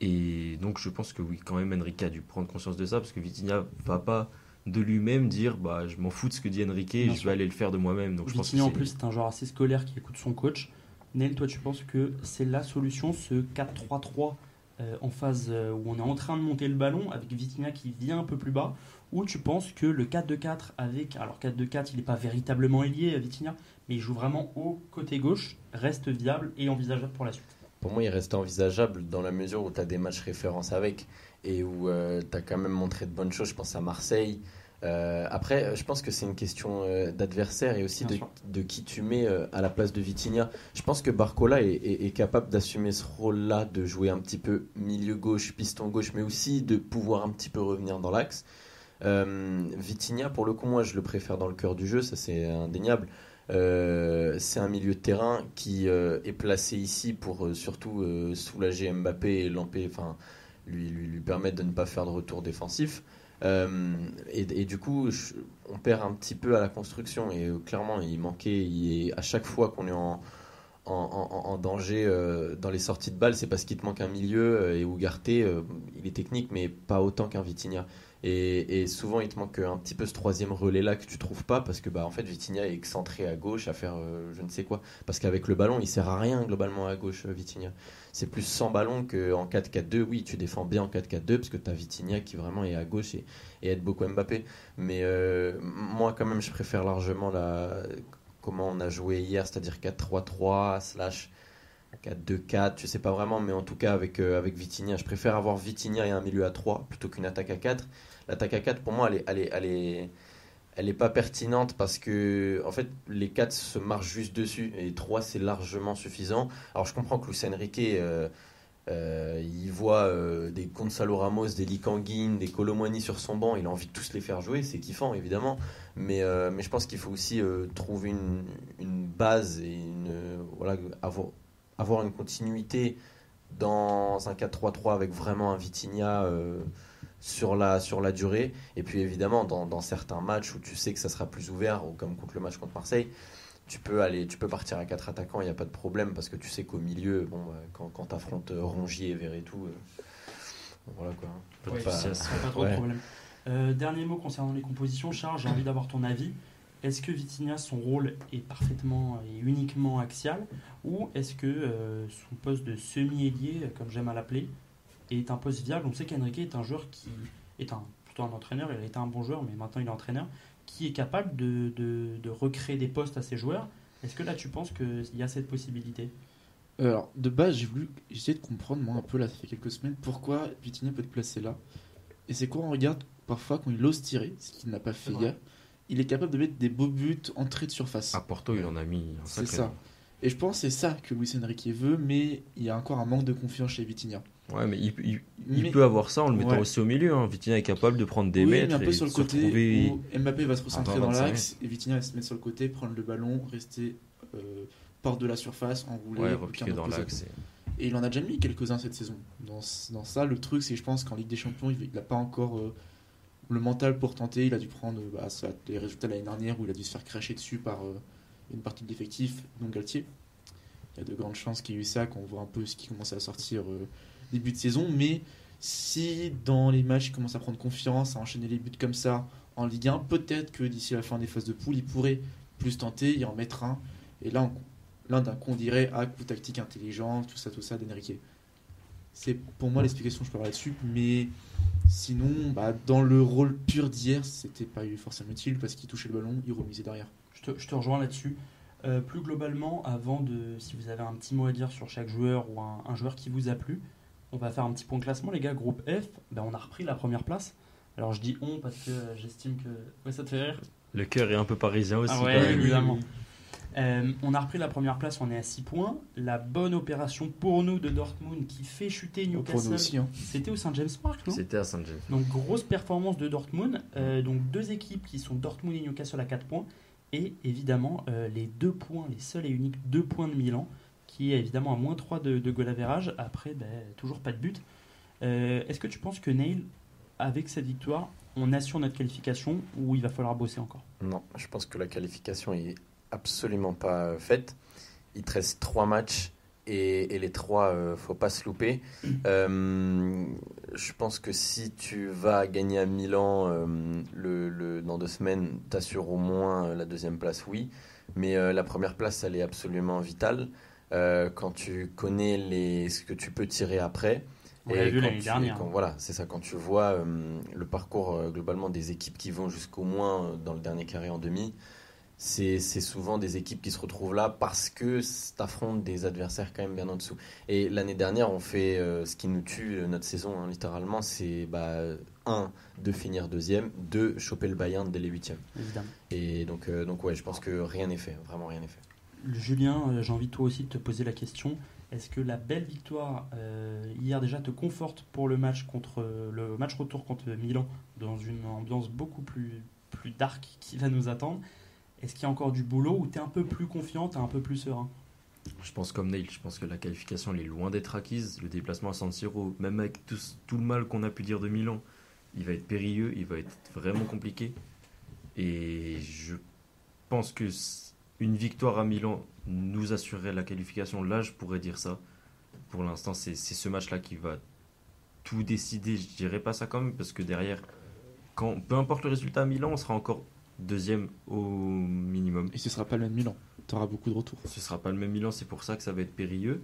Et donc, je pense que oui, quand même, Enrique a dû prendre conscience de ça parce que Vitinha va pas de lui-même dire bah je m'en fous de ce que dit Enrique, je vais aller le faire de moi-même. Donc je pense que Vitinha en plus c'est un joueur assez scolaire qui écoute son coach. Neil, toi tu penses que c'est la solution ce 4-3-3 euh, en phase euh, où on est en train de monter le ballon avec Vitinha qui vient un peu plus bas ou tu penses que le 4-2-4 avec alors 4-2-4 il n'est pas véritablement ailier Vitinha mais il joue vraiment au côté gauche reste viable et envisageable pour la suite? Pour moi, il reste envisageable dans la mesure où tu as des matchs références avec et où tu as quand même montré de bonnes choses. Je pense à Marseille. Euh, après, euh, je pense que c'est une question euh, d'adversaire et aussi de, de qui tu mets euh, à la place de Vitinha. Je pense que Barcola est, est- est capable d'assumer ce rôle-là, de jouer un petit peu milieu gauche, piston gauche, mais aussi de pouvoir un petit peu revenir dans l'axe. Euh, Vitinha, pour le coup, moi, je le préfère dans le cœur du jeu, ça c'est indéniable. Euh, c'est un milieu de terrain qui euh, est placé ici pour euh, surtout euh, soulager Mbappé et enfin, lui, permettre de ne pas faire de retour défensif. Euh, et, du coup, on perd un petit peu à la construction. Et euh, clairement, il manquait, il à chaque fois qu'on est en, danger euh, dans les sorties de balles, c'est parce qu'il te manque un milieu. et euh, il est technique, mais pas autant qu'un Vitinha. Et, souvent, il te manque un petit peu ce troisième relais-là que tu trouves pas parce que bah, en fait, Vitinha est excentré à gauche à faire euh, je ne sais quoi. Parce qu'avec le ballon, il sert à rien globalement à gauche, euh, Vitinha. C'est plus sans ballon qu'en 4-4-2. Oui, tu défends bien en 4-4-2 parce que tu as Vitinha qui vraiment est à gauche et, et aide beaucoup Mbappé. Mais euh, moi, quand même, je préfère largement la, comment on a joué hier, c'est-à-dire 4-3-3 slash 4-2-4, je sais pas vraiment, mais en tout cas avec, euh, avec Vitinha. Je préfère avoir Vitinha et un milieu à 3 plutôt qu'une attaque à 4. L'attaque à 4, pour moi, elle est, elle est, elle est, elle est pas pertinente parce que en fait les 4 se marchent juste dessus et 3 c'est largement suffisant. Alors je comprends que Luis Enrique euh, euh, il voit euh, des Gonzalo Ramos, des Likanguin, des Colomwani sur son banc, il a envie de tous les faire jouer, c'est kiffant évidemment, mais, mais je pense qu'il faut aussi trouver une, une base et une, voilà, avoir, avoir une continuité dans un 4-3-3 avec vraiment un Vitinha sur, la, sur la durée. Et puis évidemment, dans, dans certains matchs où tu sais que ça sera plus ouvert, ou comme contre le match contre Marseille, tu peux aller, tu peux partir à quatre attaquants, il n'y a pas de problème parce que tu sais qu'au milieu, bon, bah, quand, quand tu affrontes Rongier et Verretou, euh, voilà quoi. Pas de Ouais, souci à ça, ça. pas trop Ouais. de problème. Euh, dernier mot concernant les compositions, Charles, j'ai envie d'avoir ton avis. Est-ce que Vitinha, son rôle est parfaitement et uniquement axial ou est-ce que euh, son poste de semi-ailier, comme j'aime à l'appeler, est un poste viable On sait qu'Enrique est un joueur qui est un, plutôt un entraîneur, il a été un bon joueur, mais maintenant il est entraîneur, qui est capable de, de- de recréer des postes à ses joueurs. Est-ce que là tu penses qu'il y a cette possibilité? Alors, de base, j'ai voulu essayer de comprendre, moi, un peu, là, ça fait quelques semaines, pourquoi Vitinha peut être placé là? Et c'est quoi on regarde parfois quand il ose tirer, ce qu'il n'a pas fait hier. Il est capable de mettre des beaux buts entrée de surface. À Porto, il en a mis un c'est ça. Et je pense que c'est ça que Luis Enrique veut, mais il y a encore un manque de confiance chez Vitinha. Ouais, mais il, il- il Mais- peut avoir ça en le mettant Ouais. aussi au milieu. Hein. Vitinha est capable de prendre des oui, mètres mais un peu et sur le de côté retrouver. où Mbappé va se recentrer dans 25 l'axe et Vitinha va se mettre sur le côté, prendre le ballon, rester euh, porte de la surface, enrouler, Ouais, repiquer dans l'axe. et- Et il en a déjà mis quelques-uns cette saison. Dans, dans ça, le truc, c'est que je pense qu'en Ligue des Champions, il n'a pas encore euh, le mental pour tenter. Il a dû prendre bah, ça- les résultats l'année dernière où il a dû se faire cracher dessus par euh, une partie de l'effectif, dont Galtier. Il y a de grandes chances qu'il y ait eu ça, qu'on voit un peu ce qui commence à sortir euh, début de saison. Mais si dans les matchs, il commence à prendre confiance, à enchaîner les buts comme ça en Ligue 1, peut-être que d'ici la fin des phases de poule, il pourrait plus tenter et en mettre un. Et là, là d'un coup, on dirait ah, coup tactique intelligent, tout ça, tout ça d'Enrique. C'est pour moi l'explication que je peux avoir là-dessus, mais sinon, bah, dans le rôle pur d'hier, c'était pas forcément utile parce qu'il touchait le ballon, il remisait derrière. Je te, rejoins là-dessus. Euh, plus globalement, avant de, si vous avez un petit mot à dire sur chaque joueur ou un joueur qui vous a plu, on va faire un petit point de classement, les gars. Groupe F, ben, on a repris la première place. Alors je dis on parce que j'estime que. Ouais, ça te fait rire Le cœur est un peu parisien aussi. Ah quand ouais, même. évidemment. Euh, on a repris la première place, on est à 6 points. La bonne opération pour nous de Dortmund qui fait chuter Pour nous Newcastle. aussi. hein. C'était au Saint James Park, non? C'était à Saint James. donc grosse performance de Dortmund. Euh, donc deux équipes qui sont Dortmund et Newcastle à 4 points. Et évidemment euh, les deux points, les seuls et uniques deux points de Milan, qui est évidemment à moins 3 de, de goal average. Après, ben, toujours pas de but. Euh, Est-ce que tu penses que Neil, avec cette victoire, on assure notre qualification ou il va falloir bosser encore? Non, je pense que la qualification est absolument pas faite. Il te reste trois matchs et, et les trois, euh, faut pas se louper. Euh, je pense que si tu vas gagner à Milan euh, le, le- dans deux semaines, t'assures au moins euh, la deuxième place, oui. Mais euh, la première place, elle est absolument vitale. Euh, quand tu connais les, ce que tu peux tirer après. On l'a vu l'année dernière. quand- voilà, c'est ça. Quand tu vois euh, le parcours euh, globalement des équipes qui vont jusqu'au moins dans le dernier carré en demi, c'est souvent des équipes qui se retrouvent là parce que t'affrontes des adversaires quand même bien en dessous. Et l'année dernière, on fait ce qui nous tue notre saison, hein, littéralement, c'est bah, un de finir deuxième, deux choper le Bayern dès les huitièmes. évidemment. Et donc, euh, donc ouais, je pense que rien n'est fait, vraiment rien n'est fait. Julien, euh, j'ai envie toi aussi de te poser la question. Est-ce que la belle victoire euh, hier déjà te conforte pour le match contre euh, le match retour contre Milan dans une ambiance beaucoup plus plus dark qui va nous attendre? Est-ce qu'il y a encore du boulot ou t'es un peu plus confiant, t'es un peu plus serein? Je pense comme Neil, je pense que la qualification elle est loin d'être acquise. Le déplacement à San Siro, même avec tout, tout le mal qu'on a pu dire de Milan, il va être périlleux, il va être vraiment compliqué. Et je pense que une victoire à Milan nous assurerait la qualification. Là, je pourrais dire ça. Pour l'instant, c'est ce match-là qui va tout décider. Je dirais pas ça quand même, parce que derrière, quand, peu importe le résultat à Milan, on sera encore deuxième au minimum. Et ce sera pas le même Milan. Tu auras beaucoup de retours. Ce sera pas le même Milan, c'est pour ça que ça va être périlleux.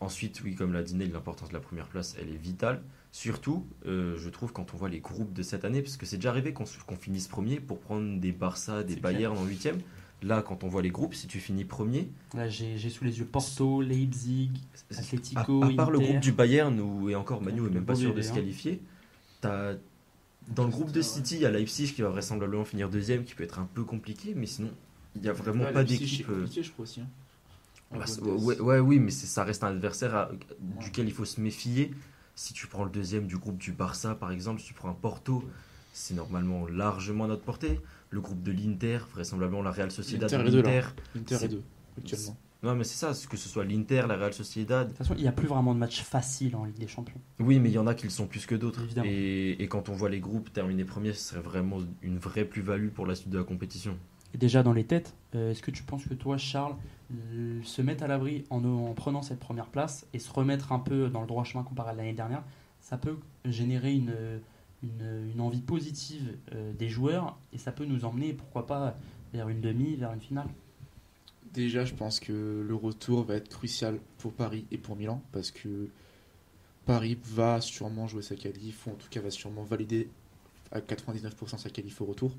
Ensuite, oui, comme l'a dit Neil, l'importance de la première place, elle est vitale. Surtout, euh, je trouve, quand on voit les groupes de cette année, parce que c'est déjà arrivé qu'on finisse premier pour prendre des Barça, des Bayern en huitième. Là, quand on voit les groupes, si tu finis premier, Là, j'ai j'ai sous les yeux Porto, Leipzig, à, Atletico, à part le groupe du Bayern, où, et encore Manu est Le même pas sûr de se qualifier, t'as- dans le groupe de City, il y a Leipzig qui va vraisemblablement finir deuxième, qui peut être un peu compliqué, mais sinon, il n'y a vraiment Ouais, pas d'équipe. Euh, je crois aussi. hein. Bah, ouais, ouais, oui, mais ça reste un adversaire à- duquel il faut se méfier. Si tu prends le deuxième du groupe du Barça, par exemple, si tu prends un Porto, c'est normalement largement à notre portée. Le groupe de l'Inter, vraisemblablement la Real Sociedad, deux, là. l'Inter. C'est- est deux, actuellement. Non, mais c'est ça, que ce soit l'Inter, la Real Sociedad. De toute façon, il n'y a plus vraiment de match facile en Ligue des Champions. Oui, mais il y en a qui le sont plus que d'autres. Évidemment. Et, et quand on voit les groupes terminer premier, ce serait vraiment une vraie plus-value pour la suite de la compétition. Et déjà dans les têtes, euh, est-ce que tu penses que toi, Charles, euh, se mettre à l'abri en, en prenant cette première place et se remettre un peu dans le droit chemin comparé à l'année dernière, ça peut générer une, une, une envie positive euh, des joueurs et ça peut nous emmener, pourquoi pas, vers une demi, vers une finale Déjà, je pense que le retour va être crucial pour Paris et pour Milan parce que Paris va sûrement jouer sa qualif ou en tout cas va sûrement valider à 99% sa qualif au retour.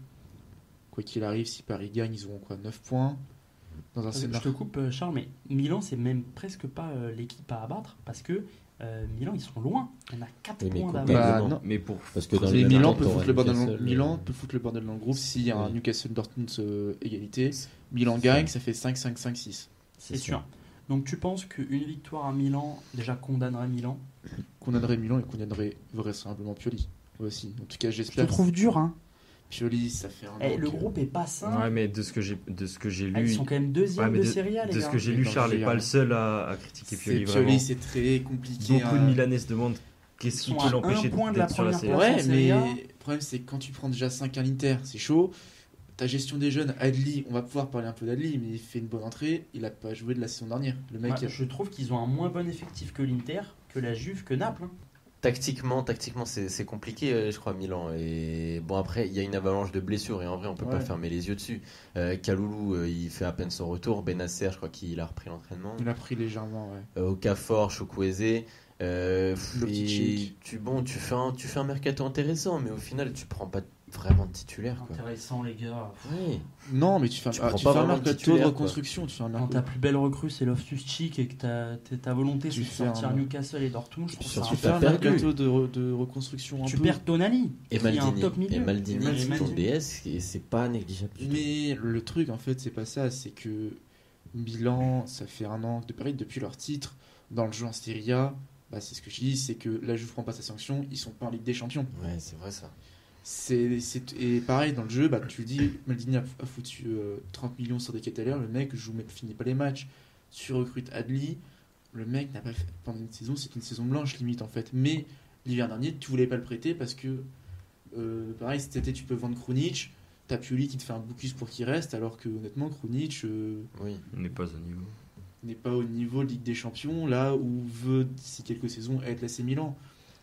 Quoi qu'il arrive, si Paris gagne, ils auront quoi 9 points dans un Je te coupe, euh, Charles, mais Milan, c'est même presque pas euh, l'équipe à abattre parce que euh, Milan, ils sont loin. On a 4 Oui, mais points d'avance. Bah. Mais pour Parce que dans Milan peut foutre le bordel dans, Milan euh, peut foutre le bordel dans le groupe s'il y a un Oui. Newcastle Dortmund euh, égalité. Milan gagne, ça. ça fait 5-5-5-6. C'est c'est sûr. Donc tu penses qu'une victoire à Milan déjà condamnerait Milan? Condamnerait Milan et condamnerait vraisemblablement Pioli aussi. En tout cas, Je te j'espère. trouve dur, hein Pioli, ça fait un Eh, an Le que- groupe est pas sain. Ouais, mais de ce que j'ai de ce que j'ai Ah, lu, ils sont quand même deuxième Ouais, mais de de- Serie A, les de gars. ce que j'ai Mais lu, Charles le n'est pas le seul à, à critiquer C'est Pioli. Vraiment. Pioli, c'est très compliqué. Beaucoup de à- Milanais se demandent qu'est-ce Ils qui sont peut à un l'empêcher point de la d'être sur la première série. place. en Ouais, Serie mais A. le problème, c'est que quand tu prends déjà 5 à l'Inter, c'est chaud. Ta gestion des jeunes, Adli, on va pouvoir parler un peu d'Adli, mais il fait une bonne entrée. Il a pas joué de la saison dernière. Le mec, Ouais, je trouve qu'ils ont un moins bon effectif que l'Inter, que la Juve, que Naples. hein. Tactiquement, tactiquement, c'est compliqué, euh, je crois, Milan. Et bon, après, il y a une avalanche de blessures et en vrai, on peut pas fermer les yeux dessus. Euh, Kaloulou, euh, il fait à peine son retour. Benacer, je crois qu'il a repris l'entraînement. il a pris légèrement. Ouais. Euh, Okafor, Chukwueze. Euh, et tu bon, tu fais un, tu fais un mercato intéressant, mais au final, tu prends pas vraiment titulaire, quoi. Intéressant, les gars. Oui. Non, mais tu fais un, Tu ah, prends tu pas fais un vraiment de reconstruction. Tu fais un Quand ta plus belle recrue, c'est Loftus-Cheek et que ta, ta- ta volonté, c'est de sortir un- Newcastle et Dortmund, je ça surtout, Tu un fais un mercato de, de reconstruction un Tu peu. perds Tonali, Et Maldini. top milieu. Et Maldini, Et c'est ton Maldini. DS, et c'est pas négligeable. Mais le truc, en fait, c'est pas ça. C'est que Milan, ça fait un an de Paris depuis leur titre dans le jeu en Serie A. Bah, c'est ce que je dis, c'est que la Juve prend pas sa sanction, ils sont pas en Ligue des Champions. Ouais, c'est vrai ça. C'est, c'est- et pareil dans le jeu, bah, tu le dis, Maldini a, a foutu euh, 30 millions sur des Catalers, le mec joue mais finit pas les matchs, tu recrutes Adli, le mec n'a pas fait pendant une saison, c'est une saison blanche limite en fait. Mais l'hiver dernier, tu voulais pas le prêter parce que euh, pareil cet été tu peux vendre Krunic, t'as Pioli qui te fait un boucus pour qu'il reste, alors que honnêtement Krunic, euh, Oui. N'est pas au niveau. n'est pas au niveau de Ligue des Champions, là où veut d'ici quelques saisons être l'AC Milan.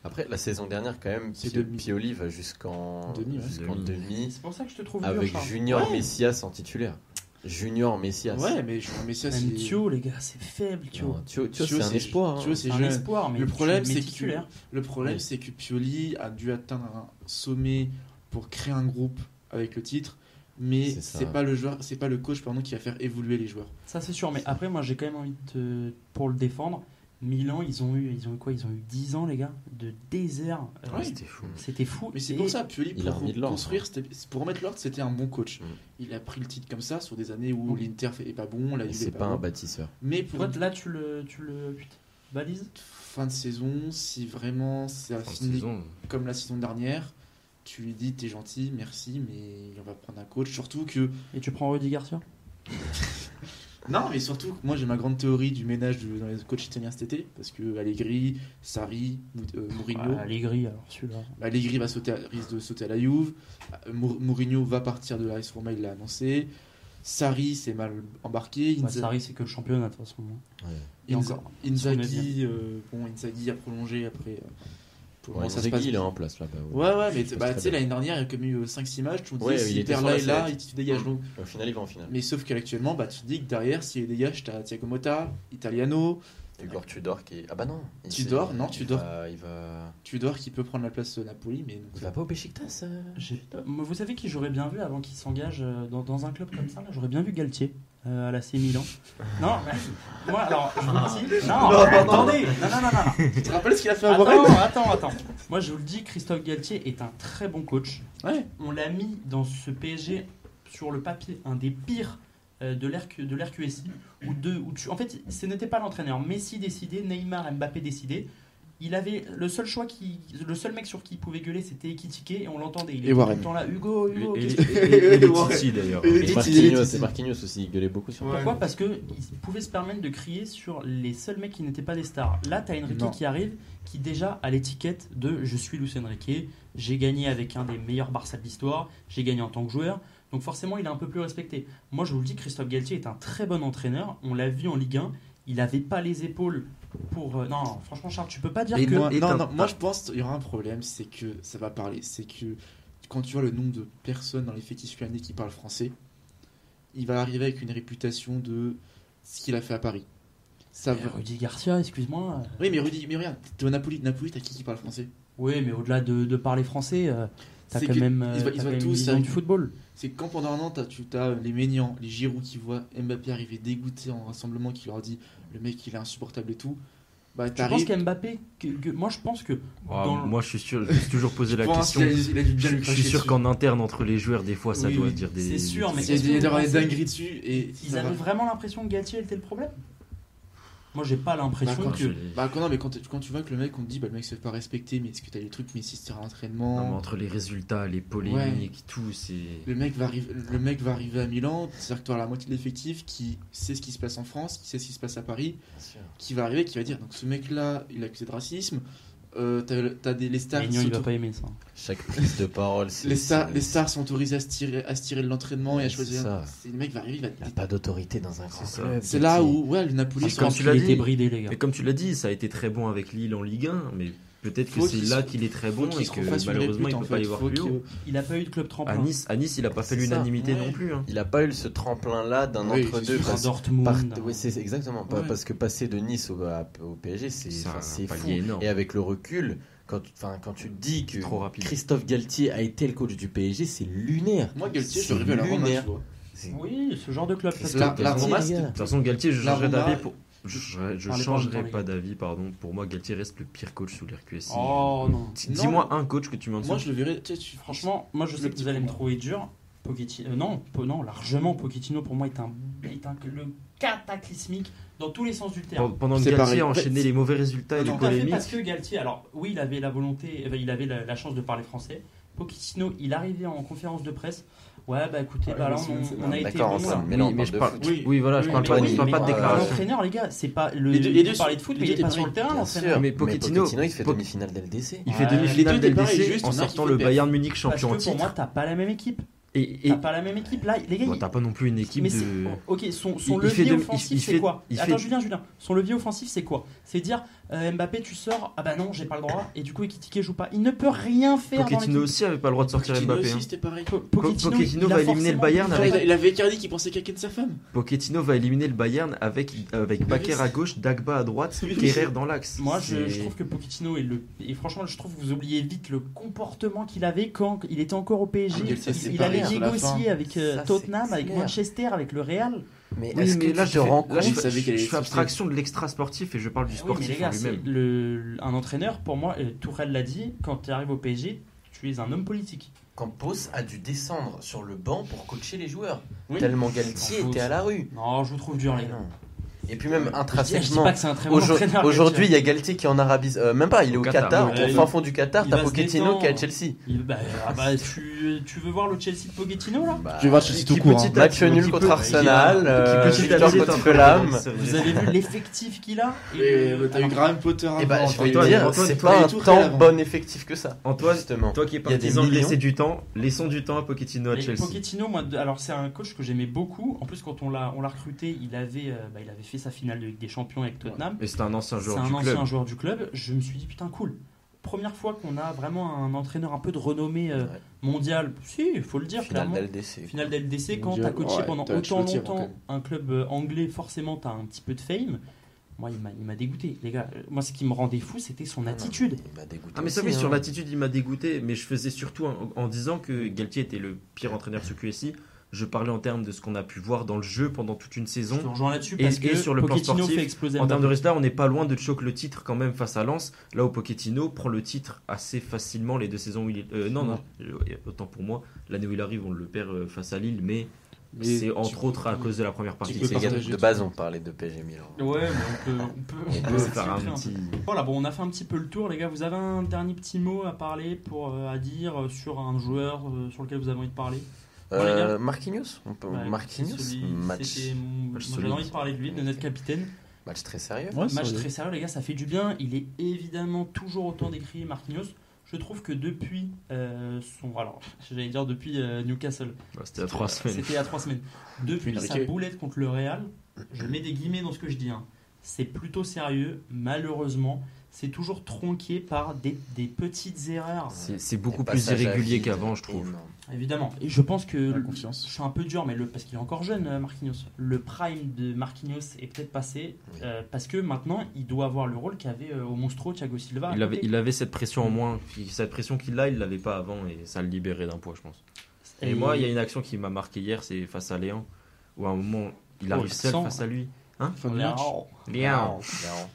Après, la saison dernière, quand même. Pioli va jusqu'en Demi, C'est pour ça que je te trouve dur, avec. Junior Ouais. Messias en titulaire. Junior Messias. Ouais, mais mais ça, Même c'est. Thio, les gars, c'est faible, Thio. Thio, Thio, Thio, c'est un espoir. hein. Thio, c'est un espoir, mais Le problème, c'est que- titulaire. Le problème, Oui. c'est que Pioli a dû atteindre un sommet pour créer un groupe avec le titre, mais C'est pas le joueur, c'est pas le coach pardon qui va faire évoluer les joueurs. Ça, c'est sûr. Mais après, moi, j'ai quand même envie de te- pour le défendre. Milan, ils ont eu, ils ont eu quoi? Ils ont eu 10 ans, les gars, de désert. Euh, Ouais. C'était fou. C'était fou. Mais c'est pour ça, Pioli, il a pour construire, c'était- pour remettre l'ordre, c'était un bon coach. Mm. Il a pris le titre comme ça sur des années où Mm. l'Inter est pas bon, la Juve C'est est pas pas un bâtisseur. Mais pour Toi, là, tu le, tu le balises? Fin de saison, si vraiment ça finit comme la saison dernière, tu lui dis t'es gentil, merci, mais on va prendre un coach. Surtout que Et tu prends Rudy Garcia? Non, mais surtout, moi j'ai ma grande théorie du ménage de- dans les coachs italiens cet été, parce que Allegri, Sarri, euh, Mourinho, Ah, Allegri, alors celui-là. Allegri va sauter, à- risque de sauter à la Juve, euh, Mou- Mourinho va partir de la RS Roma, il l'a annoncé, Sarri s'est mal embarqué, Bah, Inza- Sarri, c'est que le championnat, de toute façon. Et Inza- encore. Inzaghi, euh, bon, Inzaghi a prolongé après. euh, pour Ouais, ça se passe il est en place là-bas. Ouais, ouais, mais bah, tu sais, l'année dernière, il y a comme eu 5-6 matchs, tu te dis, Ouais, il s'il était perd là et là, il te dégage. Donc, Au final, il va en finale. mais sauf qu'actuellement, bah, tu te dis que derrière, s'il dégage, t'as Thiago Motta, Italiano, Igor Tudor qui est. Ah bah non. il Tudor, non, il Tudor. Il va. Tudor qui peut prendre la place de Napoli, mais Il va pas au Besiktas euh Vous savez qui j'aurais bien vu avant qu'il s'engage euh, dans, dans un club comme ça J'aurais bien vu Galtier euh, à la C Milan. Non, mais- moi alors je vous le dis. Non, Non, non, non. attendez. Non, non, non, non. tu te rappelles ce qu'il a fait à Attends, attends, attends. Moi je vous le dis, Christophe Galtier est un très bon coach. Ouais. On l'a mis dans ce PSG sur le papier un des pires euh, de l'RQSI où deux où tu en fait ce n'était pas l'entraîneur Messi décidé Neymar Mbappé décidé il avait le seul choix qui le seul mec sur qui il pouvait gueuler c'était Ekitike et on l'entendait il Et était tout Warren. le temps là Hugo Hugo Et, et, qu'est-ce et, que- et- et les Ouais. Titi, d'ailleurs. Et Marquinhos, les c'est Marquinhos aussi, il gueulait beaucoup sur Ouais. Pourquoi Parce qu'il pouvait se permettre de crier sur les seuls mecs qui n'étaient pas des stars. Là, tu as Enrique Non. qui arrive, qui déjà a l'étiquette de je suis Luis Enrique, j'ai gagné avec un des meilleurs Barça de l'histoire, j'ai gagné en tant que joueur. Donc forcément, il est un peu plus respecté. Moi, je vous le dis, Christophe Galtier est un très bon entraîneur. On l'a vu en Ligue 1. Il n'avait pas les épaules pour. euh, non, franchement, Charles, tu peux pas dire Et que. Moi, non, non, moi je pense qu'il y aura un problème, c'est que ça va parler. C'est que quand tu vois le nombre de personnes dans l'effectif lyonnais qui parlent français, il va arriver avec une réputation de ce qu'il a fait à Paris. Ça va- Rudy Garcia, excuse-moi. euh, Oui, mais Rudy, mais regarde, t'es au Napoli, Napoli, t'as qui qui parle français? Oui, mais au-delà de, de parler français, t'as C'est quand que même, ils quand même tous du football. C'est que quand pendant un an, t'as, tu as les Ménians, les Giroud qui voient Mbappé arriver dégoûté en rassemblement, qui leur dit le mec il est insupportable et tout. Bah, Tu penses t'arrives. qu'Mbappé, que, que- moi je pense que Ah, dans Moi, je suis sûr, je me suis toujours posé la Je pense question. qu'il a- il a dû bien Je je suis sûr qu'en interne, entre les joueurs, des fois, ça Oui, doit oui. dire des. C'est sûr, mais Il y a des dingueries dessus et Ils avaient va. vraiment l'impression que Galtier était le problème? Moi, j'ai pas l'impression Bah, que. Bah quand, non, mais quand, tu- quand tu vois que le mec, on te dit, bah, le mec se fait pas respecter, mais est-ce que t'as des trucs, mais si c'est à Non, mais l'entraînement, entre les résultats, les polémiques, tout, c'est. le, mec va arriver, le mec va arriver à Milan, c'est-à-dire que tu la moitié de l'effectif qui sait ce qui se passe en France, qui sait ce qui se passe à Paris, qui va arriver, qui va dire, donc ce mec-là, il est accusé de racisme, euh, t'as, t'as des, les stars... Maignan, il va pas aimer ça. Chaque prise de parole, c'est. les, stars, les stars sont autorisées à se tirer, à se tirer de l'entraînement et à Ouais, choisir. c'est Le mec va arriver, il va Il n'y a pas d'autorité dans un club. C'est là où, ouais, le Napoli, pense tu l'as dit. bridé, les gars. Mais comme tu l'as dit, ça a été très bon avec Lille en Ligue 1, mais peut-être que c'est là qu'il est très bon et que malheureusement il peut pas fait. y voir plus haut. Il a pas eu de club tremplin. À Nice, à Nice, il a pas fait l'unanimité ouais. non plus. hein. Il n'a pas eu ce tremplin-là d'un Oui, entre-deux. parce- Dortmund. par- oui, c'est exactement. Ouais. Parce que passer de Nice au, PSG, c'est fou. énorme. Et avec le recul, quand, tu- enfin, quand tu te dis que C'est trop rapide. Christophe Galtier a été le coach du PSG, c'est lunaire. Moi, Galtier, je C'est le à la Roma, Oui, ce genre de club. La- Roma. De toute façon, Galtier, je La changerai Roma- d'avis pour. Je, je Parlez pas en changerai pas d'avis, pardon. Pour moi, Galtier reste le pire coach sous l'RQSI. Oh non. Dis- Non. Dis-moi un coach que tu dessous. Moi, je le verrais. Franchement, moi je sais que vous allez me trouver dur. Pochettino, euh, non, po- non, largement. Pochettino pour moi est un, est un le cataclysmique dans tous les sens du terme. Pendant que Galtier pareil. a enchaîné les mauvais résultats et les polémiques. parce que Galtier, alors oui, il avait la volonté, euh, il avait la, la chance de parler français. Pochettino, il arrivait en conférence de presse. Ouais, bah écoutez, Ouais, bah là, on, a été D'accord, bon. Mais là, on oui, mais parle je de parle. foot. Oui. Oui, voilà, je parle mais pas, oui, pas de déclaration. L'entraîneur, les gars, c'est pas le. Les deux- parlez de foot, mais il est pas sur le terrain, l'entraîneur. Mais Pochettino- il fait demi-finale d'LDC. Il fait demi-finale d'LDC juste, en sortant le. Bayern Munich Parce champion que en pour moi, titre. t'as pas la même équipe. Et, et T'as pas la même équipe là, les gars. bon, t'as pas non plus une équipe mais de. c'est- ok, son, son levier de- offensif c'est quoi Attends, fait- Julien, Julien. Son levier offensif c'est quoi C'est dire euh, Mbappé, tu sors. Ah bah non, j'ai pas le droit. Et du coup, Ekitike joue pas. Il ne peut rien faire Pochettino aussi avait pas le droit de sortir Pochettino Mbappé. aussi, hein. c'était pareil. Po- Po- Pochettino, Pochettino il a va éliminer le Bayern avec-. Il, avait Icardi qui pensait quelqu'un de sa femme. Pochettino va éliminer le Bayern avec, avec Bakker à gauche, Dagba à droite. Kerrer dans l'axe. Moi, je, trouve que Pochettino est le. Et franchement, je trouve que vous oubliez vite le comportement qu'il avait quand il était encore au PSG. Ah, il, il négocier fin. avec euh, Ça, Tottenham, avec clair. Manchester, avec le Real. Mais Oui, est-ce mais que là, tu je te fais, rends là, je, compte je je- fais abstraction de l'extra sportif et je parle du Oui, mais sportif les gars, en c'est lui-même. le, un entraîneur, pour moi, Tourelle l'a dit, quand tu arrives au PSG, tu es un homme politique. Campos a dû descendre sur le banc pour coacher les joueurs. Oui. Tellement Galtier était à la rue. Non, je vous trouve dur, les gars. Et puis même Je dis- je dis intrinsèquement, pas que c'est un très bon Aujourd- entraîneur. aujourd'hui il y a Galtier qui est en Arabie, euh, même pas, il est Au au Qatar, Qatar, ouais. au fin fond du Qatar, t'as Pochettino qui est à. Chelsea. Il- bah, ah bah, tu, tu veux voir le Chelsea de Pochettino là Bah, Je vais voir Chelsea tout Qui court. hein. Match nul qui contre Arsenal, qui euh, petit à victoire petit est contre Fulham. Vous avez vu l'effectif qu'il a Et t'as eu Graham Potter avant. Et bah, je vais te dire, c'est pas un tant bon effectif que ça. Antoine, justement. toi qui es Il y a des partisan de laisser du temps, laissons du temps à Pochettino à Chelsea. Pochettino, moi, alors c'est un coach que j'aimais beaucoup. En plus, quand on l'a, on l'a recruté, il avait, euh, il avait fait sa finale de Ligue des Champions avec Tottenham. Mais c'est un ancien C'est joueur un du ancien club. joueur du club. Je me suis dit putain cool. Première fois qu'on a vraiment un entraîneur un peu de renommée euh, Ouais. mondiale. Si, il faut le dire Finale clairement. d'LDC. Finale d'LDC, quand Mondial, t'as coaché ouais, pendant autant longtemps un club euh, anglais, forcément t'as un petit peu de fame. Moi, il m'a, il m'a dégoûté, les gars. Euh, Moi, ce qui me rendait fou, c'était son Ah attitude. Il m'a dégoûté. Ah mais ça oui, sur hein. l'attitude il m'a dégoûté, mais je faisais surtout en, en disant que Galtier était le pire entraîneur sous QSI. Je parlais en termes de ce qu'on a pu voir dans le jeu pendant toute une Je saison. te rejoins là-dessus Et- parce et que sur le plan sportif, fait exploser En termes de résultats, on n'est pas loin de choquer le titre quand même face à Lens. Là où Pochettino prend le titre assez facilement les deux saisons où il est... euh, non, non, euh, autant pour moi, l'année où il arrive, on le perd euh, face à Lille, mais, Mais c'est entre autres à cause de la première partie de base, on parlait de PSG Milan. Ouais, mais on peut, on peut, On on peut peut faire un petit... Voilà, bon, on a fait un petit peu le tour, les gars. Vous avez un dernier petit mot à parler, pour, à dire sur un joueur sur lequel vous avez envie de parler? Euh. Marquinhos on peut... Ouais, Marquinhos celui- match... J'avais envie de parler de lui, de notre capitaine. match très sérieux. Ouais, Match très sérieux, les gars, ça fait du bien. Il est évidemment toujours autant décrié, Marquinhos. Je trouve que depuis euh, son. Alors, j'allais dire depuis euh, Newcastle. C'était à trois semaines. C'était il y a trois semaines. Depuis sa boulette contre le Real, je mets des guillemets dans ce que je dis. hein. C'est plutôt sérieux. Malheureusement, c'est toujours tronqué par des, des petites erreurs. C'est beaucoup plus à irrégulier qu'avant, je trouve. Évidemment. Et je pense que. La confiance. Je suis un peu dur, mais le, parce qu'il est encore jeune, euh, Marquinhos. Le prime de Marquinhos est peut-être passé. Oui. euh, parce que maintenant, il doit avoir le rôle qu'avait euh, au Monstro Thiago Silva. Il avait, côté. il avait cette pression en moins. Cette pression qu'il a, il l'avait pas avant et ça le libérait d'un poids, je pense. Et, moi, il y a une action qui m'a marqué hier, c'est face à Léon, où à un moment, il Oh, arrive seul face à lui. De Léon. Léon. Léon.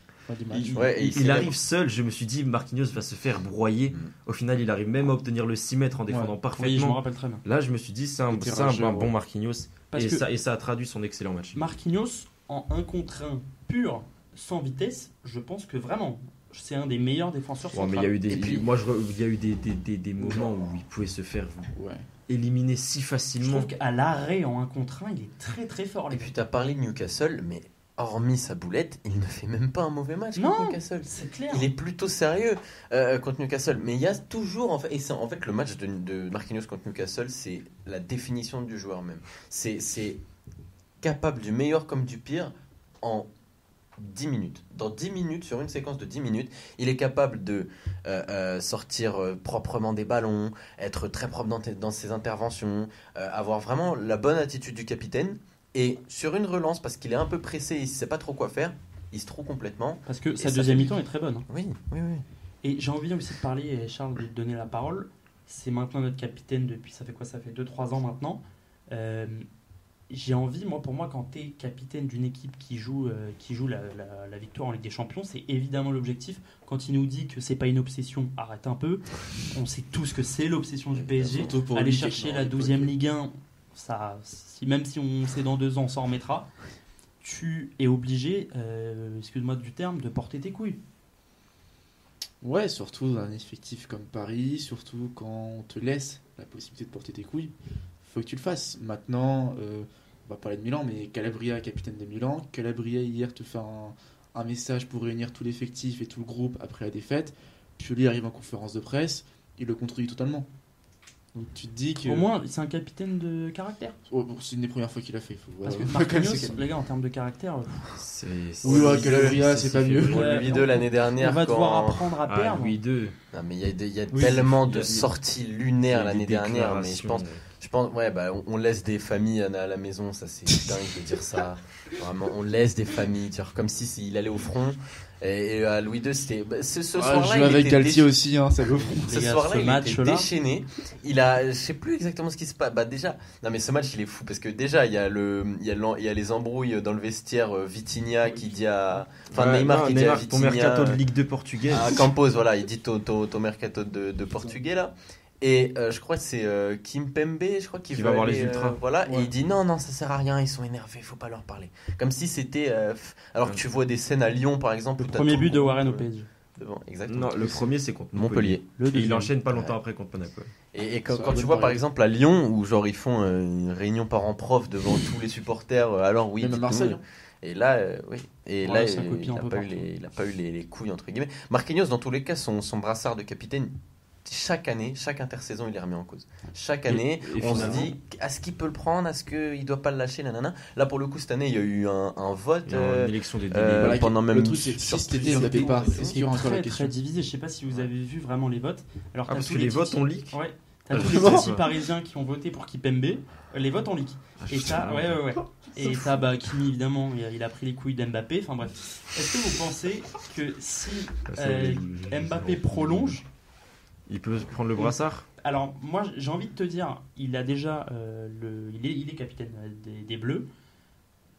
Il, Ouais, arrive seul, je me suis dit Marquinhos va se faire broyer. Mm. Au final, il arrive même à obtenir le 6 mètres en défendant Ouais. Oui, je me parfaitement. rappelle très bien. Là, je me suis dit c'est un, bon. Marquinhos. Parce Et, que ça, et ça a traduit son excellent match. Marquinhos, en un contre un pur, sans vitesse, je pense que vraiment, c'est un des meilleurs défenseurs Ouais, mais il y a eu des, puis- moi, je, il y a eu des, des, des, des moments où il pouvait se faire Ouais. éliminer si Je facilement. trouve qu'à l'arrêt en un contre un, il est très très fort. Les Et gars. puis t'as parlé de Newcastle, mais hormis sa boulette, il ne fait même pas un mauvais match Non. contre Newcastle. C'est clair. Il est plutôt sérieux euh, contre Newcastle. Mais il y a toujours, en fait, et c'est en fait le match de, de Marquinhos contre Newcastle, c'est la définition du joueur même. C'est c'est capable du meilleur comme du pire en 10 minutes. Dans 10 minutes, sur une séquence de 10 minutes, il est capable de euh, euh, sortir euh, proprement des ballons, être très propre dans, ses interventions, euh, avoir vraiment la bonne attitude du capitaine. Et sur une relance, parce qu'il est un peu pressé, il ne sait pas trop quoi faire, il se trouve complètement. Parce que sa deuxième mi-temps est très bonne. hein. Oui, oui, oui. Et j'ai envie aussi de parler, et Charles, de lui donner la parole. C'est maintenant notre capitaine depuis, ça fait quoi Ça fait 2-3 ans maintenant. Euh, j'ai envie, moi, pour moi, quand tu es capitaine d'une équipe qui joue, euh, qui joue la, la- la victoire en Ligue des Champions, c'est évidemment l'objectif. Quand il nous dit que c'est pas une obsession, arrête un peu. On sait tous que c'est l'obsession du PSG. Surtout pour Aller chercher la 12e Ligue 1, si, même si on sait dans deux ans, on s'en remettra. Tu es obligé, euh, excuse-moi du terme, de porter tes couilles. Ouais, surtout dans un effectif comme Paris, surtout quand on te laisse la possibilité de porter tes couilles, faut que tu le fasses. Maintenant, euh, on va parler de Milan, mais Calabria, capitaine de Milan, Calabria hier te fait un, un message pour réunir tout l'effectif et tout le groupe après la défaite. Pioli arrive en conférence de presse, il le contredit totalement. Donc tu te dis que. Au moins, c'est un capitaine de caractère. Oh, bon, c'est une des premières fois qu'il a fait. il Faut... Parce que Marquinhos, les gars, en termes de caractère, C'est. Oui, ouais, Louis c'est pas mieux. Louis on- II l'année dernière. on va quand- devoir apprendre à Ah, perdre. Louis II. Non, mais il y a, des- il y a Oui, tellement de a- sorties lunaires l'année dernière, mais je pense, je pense, ouais, bah, on, on laisse des familles à, à la maison, ça c'est dingue de dire ça. Vraiment, on laisse des familles, vois, comme si s'il allait au front. Et, et à Louis II, c'était, bah, ce, ce Ah, soir-là, je il joue avec était Galtier déch- aussi, hein, ça. Ce soir-là, il était match-là- déchaîné. Il a, je sais plus exactement ce qui se passe. Bah déjà, non mais ce match il est fou parce que déjà il y a le, il y a, il y a les embrouilles dans le vestiaire. euh, Vitinha qui dit à, enfin ouais, Neymar non, qui dit à Neymar, ton Vitinha. mercato de Ligue 2 portugaise. à Campos, voilà, il dit ton, ton, ton mercato de, de portugais là. Et euh, je crois que c'est euh, Kim Pembe, je crois qu'il Qui va voir les ultras. euh, voilà, et il dit non, non, ça sert à rien, ils sont énervés, faut pas leur parler. Comme si c'était. euh, alors que tu vois des scènes à Lyon par exemple. Le premier but de Warren au PSG. devant, exactement. Non, le premier c'est contre Montpellier. Le Et il enchaîne pas longtemps Ouais. après contre Monaco. Et, et quand, tu vois par exemple à Lyon où genre ils font une réunion parents-prof devant tous les supporters, alors oui. Même à. Marseille, hein. Et là, euh, oui. Et Ouais, là, il, copie un il a peu pas eu partout. les, il a pas eu les, les couilles entre guillemets. Marquinhos, dans tous les cas, son, son brassard de capitaine, chaque année, chaque intersaison, il est remis en cause. Chaque année, et on se dit, est-ce qu'il peut le prendre Est-ce qu'il doit pas le lâcher nanana. Là, pour le coup, cette année, il y a eu un, un vote. Euh, une élection des euh, délégués. Voilà, pendant le même truc, c'est si cet été, on n'avait pas. et Est-ce tout. qu'il y aura encore la très, question très divisé. Je sais pas si vous avez vu vraiment les votes. Alors, Ah, parce tous que les Titi- votes on leak Ouais. T'as Ah, tous les vraiment petits parisiens qui ont voté pour Kipembe. Les votes en leak. Ah, Et putain, t'as, ouais, ouais, ouais. Et t'as, bah, Kimi, évidemment, il a, pris les couilles d'Mbappé. Enfin bref. Est-ce que vous pensez que si Ah, ça, euh, les- Mbappé prolonge, Il peut prendre le brassard? Alors moi j'ai envie de te dire, il a déjà euh, le, il est, il est capitaine des, des Bleus.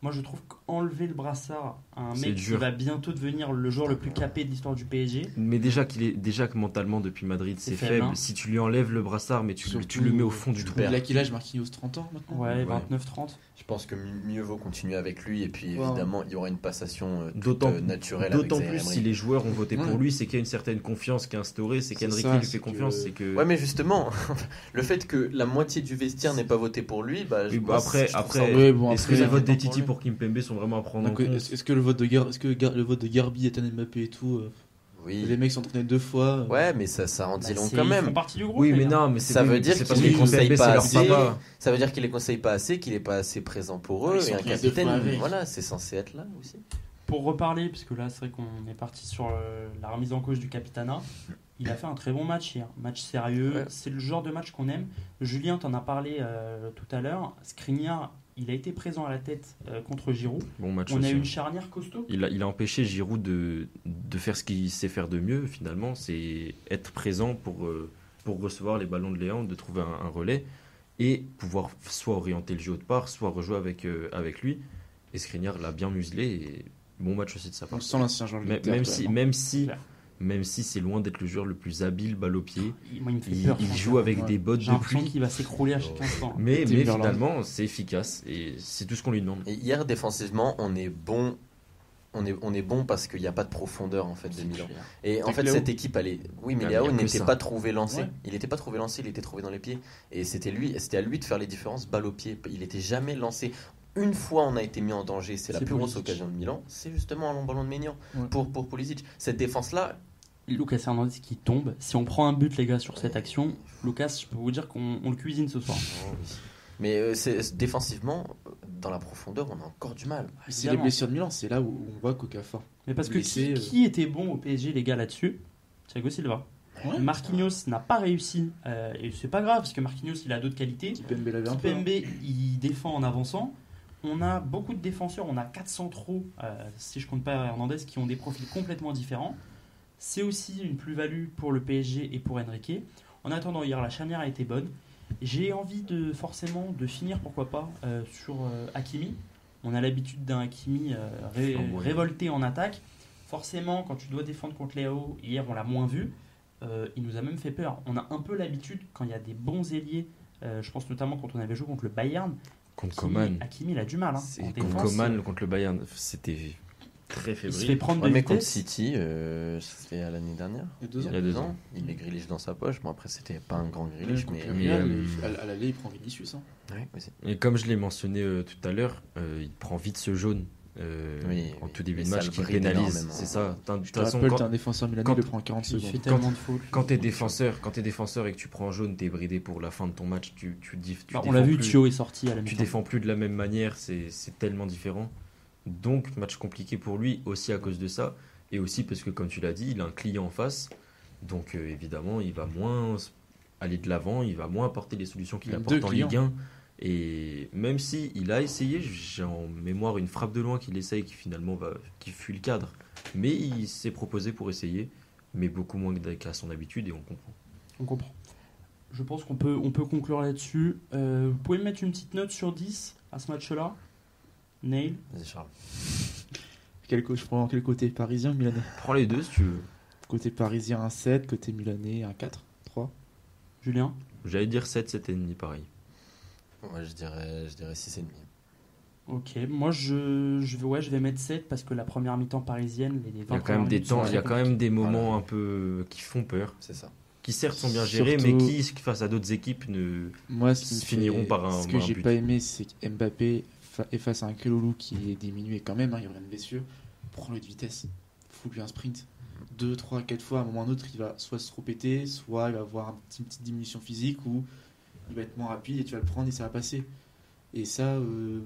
Moi je trouve qu'enlever le brassard à un mec qui va bientôt devenir le joueur le plus capé de l'histoire du PSG. Mais déjà qu'il est déjà que mentalement depuis Madrid C'est faible, faible. hein. Si tu lui enlèves le brassard, mais tu, Surtout, tu le mets au fond du trou. perds. Il a quel âge Marquinhos 30 ans maintenant Ouais, Ouais. 29-30. Je pense que mi- mieux vaut continuer avec lui et puis évidemment il y aura une passation euh, D'autant- euh, naturelle D'autant plus si les joueurs ont voté Ouais. pour lui, c'est qu'il y a une certaine confiance qui est instaurée, c'est ça, lui c'est fait confiance, que- c'est que. Ouais mais justement, le fait que la moitié du vestiaire n'ait pas voté pour lui, bah, je- Oui, bah après, je après, ça- Ouais, bon, est-ce que les votes des Titi pour Kimpembe sont vraiment à prendre en compte Est-ce est-ce que le vote de Gar- est-ce que le vote de Garbi, Ethan Mbappé et tout, euh, Oui. les mecs s'entraînaient deux fois. euh, Ouais, mais ça, ça en dit Bah, long quand Ils même. font partie du groupe. Oui, mais non, mais Ça veut dire qu'il les conseille pas assez. Ça veut dire qu'il les conseille pas assez, qu'il est pas assez présent pour eux. Ils sont et un capitaine, voilà, c'est censé être là aussi. Pour reparler, puisque là c'est vrai qu'on est parti sur euh, la remise en cause du Capitana, il a fait un très bon match hier. Match sérieux, Ouais. c'est le genre de match qu'on aime. Julien t'en a parlé euh, tout à l'heure. Skriniar, il a été présent à la tête euh, contre Giroud. Bon match On a eu une hein. charnière costaud. Il a, il a empêché Giroud de, de faire ce qu'il sait faire de mieux, finalement, c'est être présent pour, euh, pour recevoir les ballons de Léon, de trouver un, un relais et pouvoir soit orienter le jeu autre part, soit rejouer avec, euh, avec lui. Et Skriniar l'a bien muselé et bon match aussi de sa On part. sent l'ancien joueur de Même, si, même, si. Même si c'est loin d'être le joueur le plus habile balle au pied, Il, moi, il peur. joue avec ouais. des bottes de l'impression pluie. qu'il va s'écrouler à chaque Oh. instant. Mais, mais finalement, c'est efficace et c'est tout ce qu'on lui demande. Et hier, défensivement, on est bon. On est, on est bon parce qu'il n'y a pas de profondeur en fait de Milan. Et en fait, Léo. cette équipe, elle est. Oui, mais Ah, Léo n'était pas trouvé lancé. Ouais. Il n'était pas trouvé lancé, il était trouvé dans les pieds. Et c'était lui, c'était à lui de faire les différences balle au pied. Il n'était jamais lancé. Une fois, on a été mis en danger. C'est la plus grosse occasion de Milan. C'est justement un long ballon de Maignan Ouais. pour pour Pulisic. Cette défense-là, Lucas Hernandez qui tombe. Si on prend un but, les gars, sur cette action, Lucas, je peux vous dire qu'on on le cuisine ce soir. Oh, oui. Mais euh, c'est- défensivement, dans la profondeur, on a encore du mal. C'est les Évidemment. blessures de Milan, c'est là où on voit Coca fort. Mais parce que Blessé, qui, euh. qui était bon au PSG, les gars, là-dessus? Thiago Silva. Ouais. Marquinhos n'a pas réussi. euh, et c'est pas grave, parce que Marquinhos, il a d'autres qualités. Kipembe l'avait un peu. hein. Kipembe, il défend en avançant. On a beaucoup de défenseurs, on a 4 centraux, euh, si je compte pas Hernandez, qui ont des profils complètement différents. C'est aussi une plus-value pour le PSG et pour Enrique. En attendant, hier, la charnière a été bonne. J'ai envie de forcément de finir, pourquoi pas, euh, sur euh, Hakimi. On a l'habitude d'un Hakimi euh, ré- révolté en attaque. Forcément, quand tu dois défendre contre Léo, hier on l'a moins vu. Euh, il nous a même fait peur. On a un peu l'habitude, quand il y a des bons ailiers, je pense notamment quand on avait joué contre le Bayern, Contre Hakimi, Coman, Hakimi, il a du mal. Hein, en contre défense, Coman, contre le Bayern, c'était très il se fait fébrile. prendre Ouais, de mais contre. City, euh, c'était à l'année dernière. Il y a deux ans. Il y a deux ans. Il met Grealish dans sa poche. Bon, après, c'était pas un grand Contre mais. mais, euh, il- à l'aller, il prend Vinicius. hein. Ouais. Et comme je l'ai mentionné euh, tout à l'heure, euh, il prend vite ce jaune euh, Oui, en tout début de match qui pénalise. C'est ça. T'as- De toute te façon, quand- un défenseur milanais, quand- le prend en 40 Il fait secondes. tellement de fautes. quand t'es défenseur, quand t'es défenseur et que tu prends un jaune, t'es bridé pour la fin de ton match. Tu, tu, dis- tu Bah, on défends l'a vu, plus. Thio est sorti à la tu défends plus de la même manière, c'est c'est tellement différent. Donc, match compliqué pour lui, aussi à cause de ça, et aussi parce que, comme tu l'as dit, il a un client en face. Donc, euh, évidemment, il va moins aller de l'avant, il va moins apporter les solutions qu'il apporte en. Ligue 1. Et même si il a essayé, j'ai en mémoire une frappe de loin qu'il essaye, qui finalement va, qui fuit le cadre. Mais il s'est proposé pour essayer, mais beaucoup moins qu'à son habitude, et on comprend. On comprend. Je pense qu'on peut, on peut conclure là-dessus. Euh, vous pouvez me mettre une petite note sur 10 à ce match-là? Nail Vas-y, Charles. Quel co- je prends quel côté Parisien ou Milanais Prends les deux si tu veux. Côté parisien, un 7. Côté milanais, un 4. 3. Julien? J'allais dire 7, 7,5 pareil. Moi, je dirais, je dirais 6,5. Ok, moi je, je, vais- ouais, je vais mettre 7 parce que la première mi-temps parisienne, les 20 Il y a quand même des temps, il y a quand même des moments Voilà. un peu qui font peur, C'est ça. qui certes sont bien gérés, Surtout- mais qui face à d'autres équipes ne. Moi, ce qui finiront fait- par un- Ce que j'ai pas aimé, c'est que Mbappé fa- est face à un Kelolou qui est diminué quand même. hein, il revient de blessure. Prends-le de vitesse. Fous-lui un sprint. Deux, trois, quatre fois, à un moment ou un autre, il va soit se trop péter, soit il va avoir une petite diminution physique ou il va être moins rapide et tu vas le prendre et ça va passer. Et ça, euh,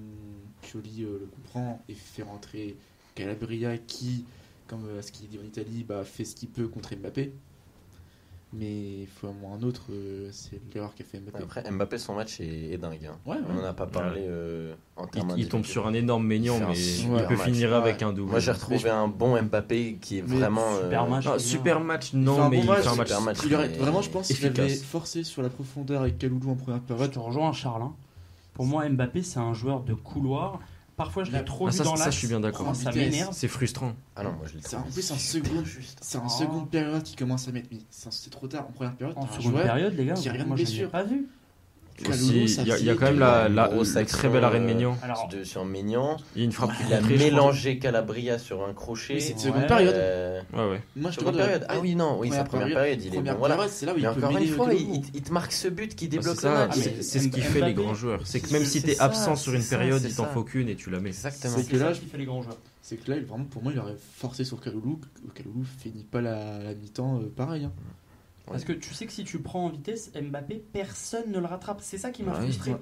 euh, le comprend et fait rentrer Calabria qui, comme euh, ce qu'il dit en Italie, bah, fait ce qu'il peut contre Mbappé. Mais il faut un moment ou un autre, euh, c'est l'erreur qu'a fait Mbappé. Après, Mbappé, son match est, est dingue. hein. Ouais, ouais. On n'en a pas parlé euh, en Il, termes il tombe individuels. sur un énorme Il un mais super il peut match. finir Ouais. avec un double. Moi, j'ai retrouvé Mais je- un bon Mbappé qui est Mais vraiment. super euh, match. Ah, bien. super match, Il non, mais bon il match, fait un match. super match. Il aurait- vraiment, je pense qu'il avait forcé sur la profondeur avec Kaloulou en première Je période. te rejoins, Charles. hein. Pour moi, Mbappé, c'est un joueur de couloir. Parfois, je l'ai Ah, trop Ah, vu ça, dans ça, l'axe. je suis bien d'accord. Ça m'énerve. C'est frustrant. Ah non, moi je l'ai C'est en plus un second-. C'est en Oh. seconde période qu'il commence à mettre. C'est trop tard en première période. En un seconde période, les gars, qui rien de moi, je l'ai blessure. pas vu. Il y a, quand même la, une la- action, très bel arrêt de Maignan. Alors, De- sur Maignan. Il y a une frappe Il a mélangé Calabria sur un crochet. C'est Ouais. seconde période. Euh, Ouais, ouais. Moi, je te la- période. Ah oui, non, oui, sa première période, il est bon. Voilà. c'est là où il peut encore une fois, il, te marque ce but qui Bah, débloque le ça, match. c'est ce qui fait les grands joueurs. C'est que même si t'es absent sur une période, il t'en faut qu'une et tu la mets. Exactement. C'est que là, qui fait les grands joueurs. C'est que là, il- vraiment, pour moi, il aurait forcé sur Kaloulou. Kaloulou finit pas la, la mi-temps euh, pareil. hein. Parce que tu sais que si tu prends en vitesse Mbappé, personne ne le rattrape. C'est ça qui m'a Ouais. frustré. Ouais.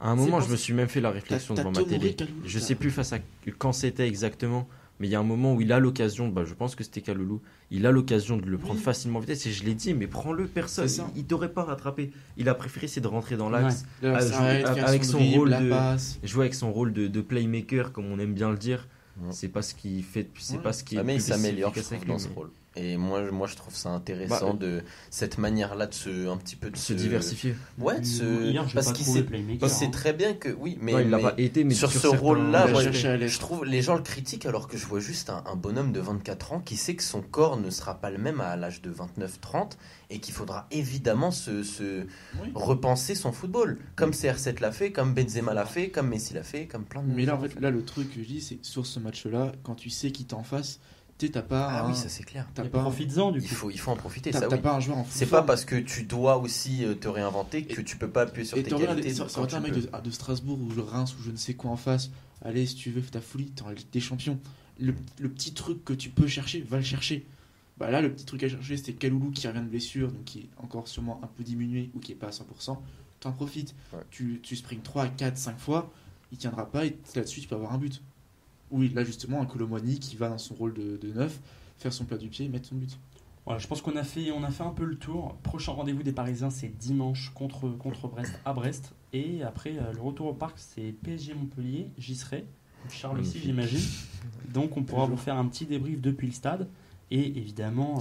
À un moment, je me suis même fait la réflexion devant ma télé. Je sais plus face à quand c'était exactement, mais il y a un moment où il a l'occasion, bah, je pense que c'était Kaloulou, il a l'occasion de le prendre Oui. facilement en vitesse et je l'ai dit, mais prends-le personne, il, il t'aurait pas rattrapé. Il a préféré c'est de rentrer dans l'axe, avec son dribble, rôle de- jouer avec son rôle de, de playmaker comme on aime bien le dire. Ouais. C'est pas ce qui fait, c'est Ouais. pas ce qui est Ah, mais il s'améliore, dans ce rôle. Et moi, je- moi, je trouve ça intéressant Bah, de cette manière-là de se, un petit peu de Se diversifier. Ouais, de se... Hier, je l'ai parce qu'il sait, sait hein. très bien que oui, mais, Non, il l'a mais pas été, mais sur ce certains- rôle-là, Il je trouve les gens le critiquent alors que je vois juste un, un bonhomme de 24 ans qui sait que son corps ne sera pas le même à l'âge de 29-30 et qu'il faudra évidemment se, se Oui. repenser son football, comme CR7 l'a fait, comme Benzema l'a fait, comme Messi l'a fait, comme plein de Mais là, en fait, là, le truc que je dis, c'est que sur ce match-là, quand tu sais qui t'es en face, tu t'as pas, Ah un- oui, ça c'est clair. Profites-en du Il coup. faut, il faut en profiter, t'as- oui. pas un joueur en C'est pas parce que tu dois aussi euh, te réinventer que tu peux pas appuyer sur Et tes qualités. ça aurait été un mec de, de Strasbourg ou de Reims ou je ne sais quoi en face. Allez, si tu veux, fais ta folie, t'es en des Champions. Le, le petit truc que tu peux chercher, va le chercher. Bah là, le petit truc à chercher, c'était Kaloulou qui revient de blessure, donc qui est encore sûrement un peu diminué ou qui est pas à 100%. T'en profites. Ouais. Tu, tu springs 3, 4, 5 fois, il tiendra pas et là-dessus, tu peux avoir un but. Oui, là justement, un Colomwani qui va dans son rôle de, de neuf, faire son plat du pied et mettre son but. Voilà, je pense qu'on a fait, on a fait un peu le tour. Prochain rendez-vous des Parisiens, c'est dimanche contre, contre Brest à Brest. Et après, euh, le retour au parc, c'est PSG Montpellier. J'y serai. Charles aussi, j'imagine. Donc, on pourra vous faire un petit débrief depuis le stade. Et évidemment.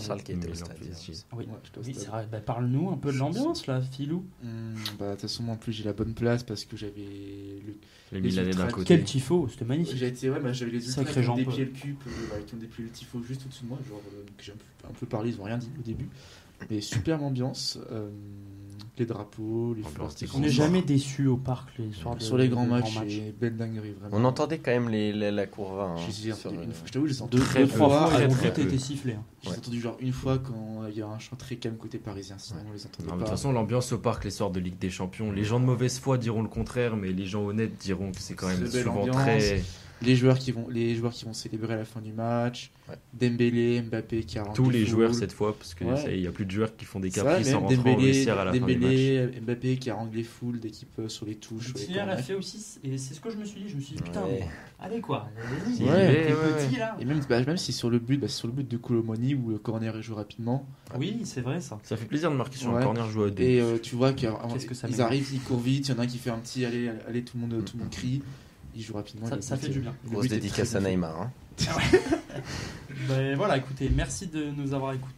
oui, oui, c'est vrai. Bah, Parle-nous un peu de l'ambiance, là, Filou. Hum, bah, de toute façon, moi, en plus, j'ai la bonne place parce que j'avais le Les Les Milanais d'un ultras- côté. Quel tifo, c'était magnifique. J'ai été, ouais, bah, j'avais les ultras Sacré qui ont déplié le cube, euh, bah, qui ont déplié le tifo juste au-dessus de moi, genre euh, que j'ai un peu, un peu parlé, ils ont rien dit au début. Mais superbe ambiance, euh, les drapeaux, les On n'est jamais déçu au parc les soirs de, sur les grands matchs, belle dinguerie vraiment. On entendait quand même les, les- la courva. hein, Je, t'avoue, je les ai Deux, trois fois, sifflés. hein. Je les ai Ouais. entendus genre une fois quand il y a un chant très calme côté parisien, sinon on les entendait Non, mais de toute façon, l'ambiance au parc, les soirs de Ligue des Champions, les gens de mauvaise foi diront le contraire, mais les gens honnêtes diront que c'est quand même souvent très. Les joueurs qui vont, les joueurs qui vont célébrer à la fin du match, Ouais. Dembélé, Mbappé qui a Tous les joueurs cette fois, parce que Ouais. il n'y a plus de joueurs qui font des caprices en rentrant au Dembélé, à la fin du match. Dembélé, Mbappé qui a ranglé full d'équipe euh, sur les touches, sur les a fait aussi, et c'est ce que je me suis dit. Je me suis dit, putain, Ouais. mais allez quoi. Ouais, Allez-y, ouais, les ouais, petits là. Et même, bah, même si sur le but, bah, c'est sur le but de Colomoni où le corner est joué rapidement. Oui, c'est vrai ça. Ça fait plaisir de marquer sur Ouais. un corner joué à deux. Et euh, tu vois qu'ils arrivent, ils courent vite, il y en a un qui fait un petit allez, allez, tout le monde, tout le monde crie. Il joue rapidement. Ça- fait du bien. Grosse dédicace à. Neymar. hein. Ben voilà, écoutez, merci de nous avoir écoutés.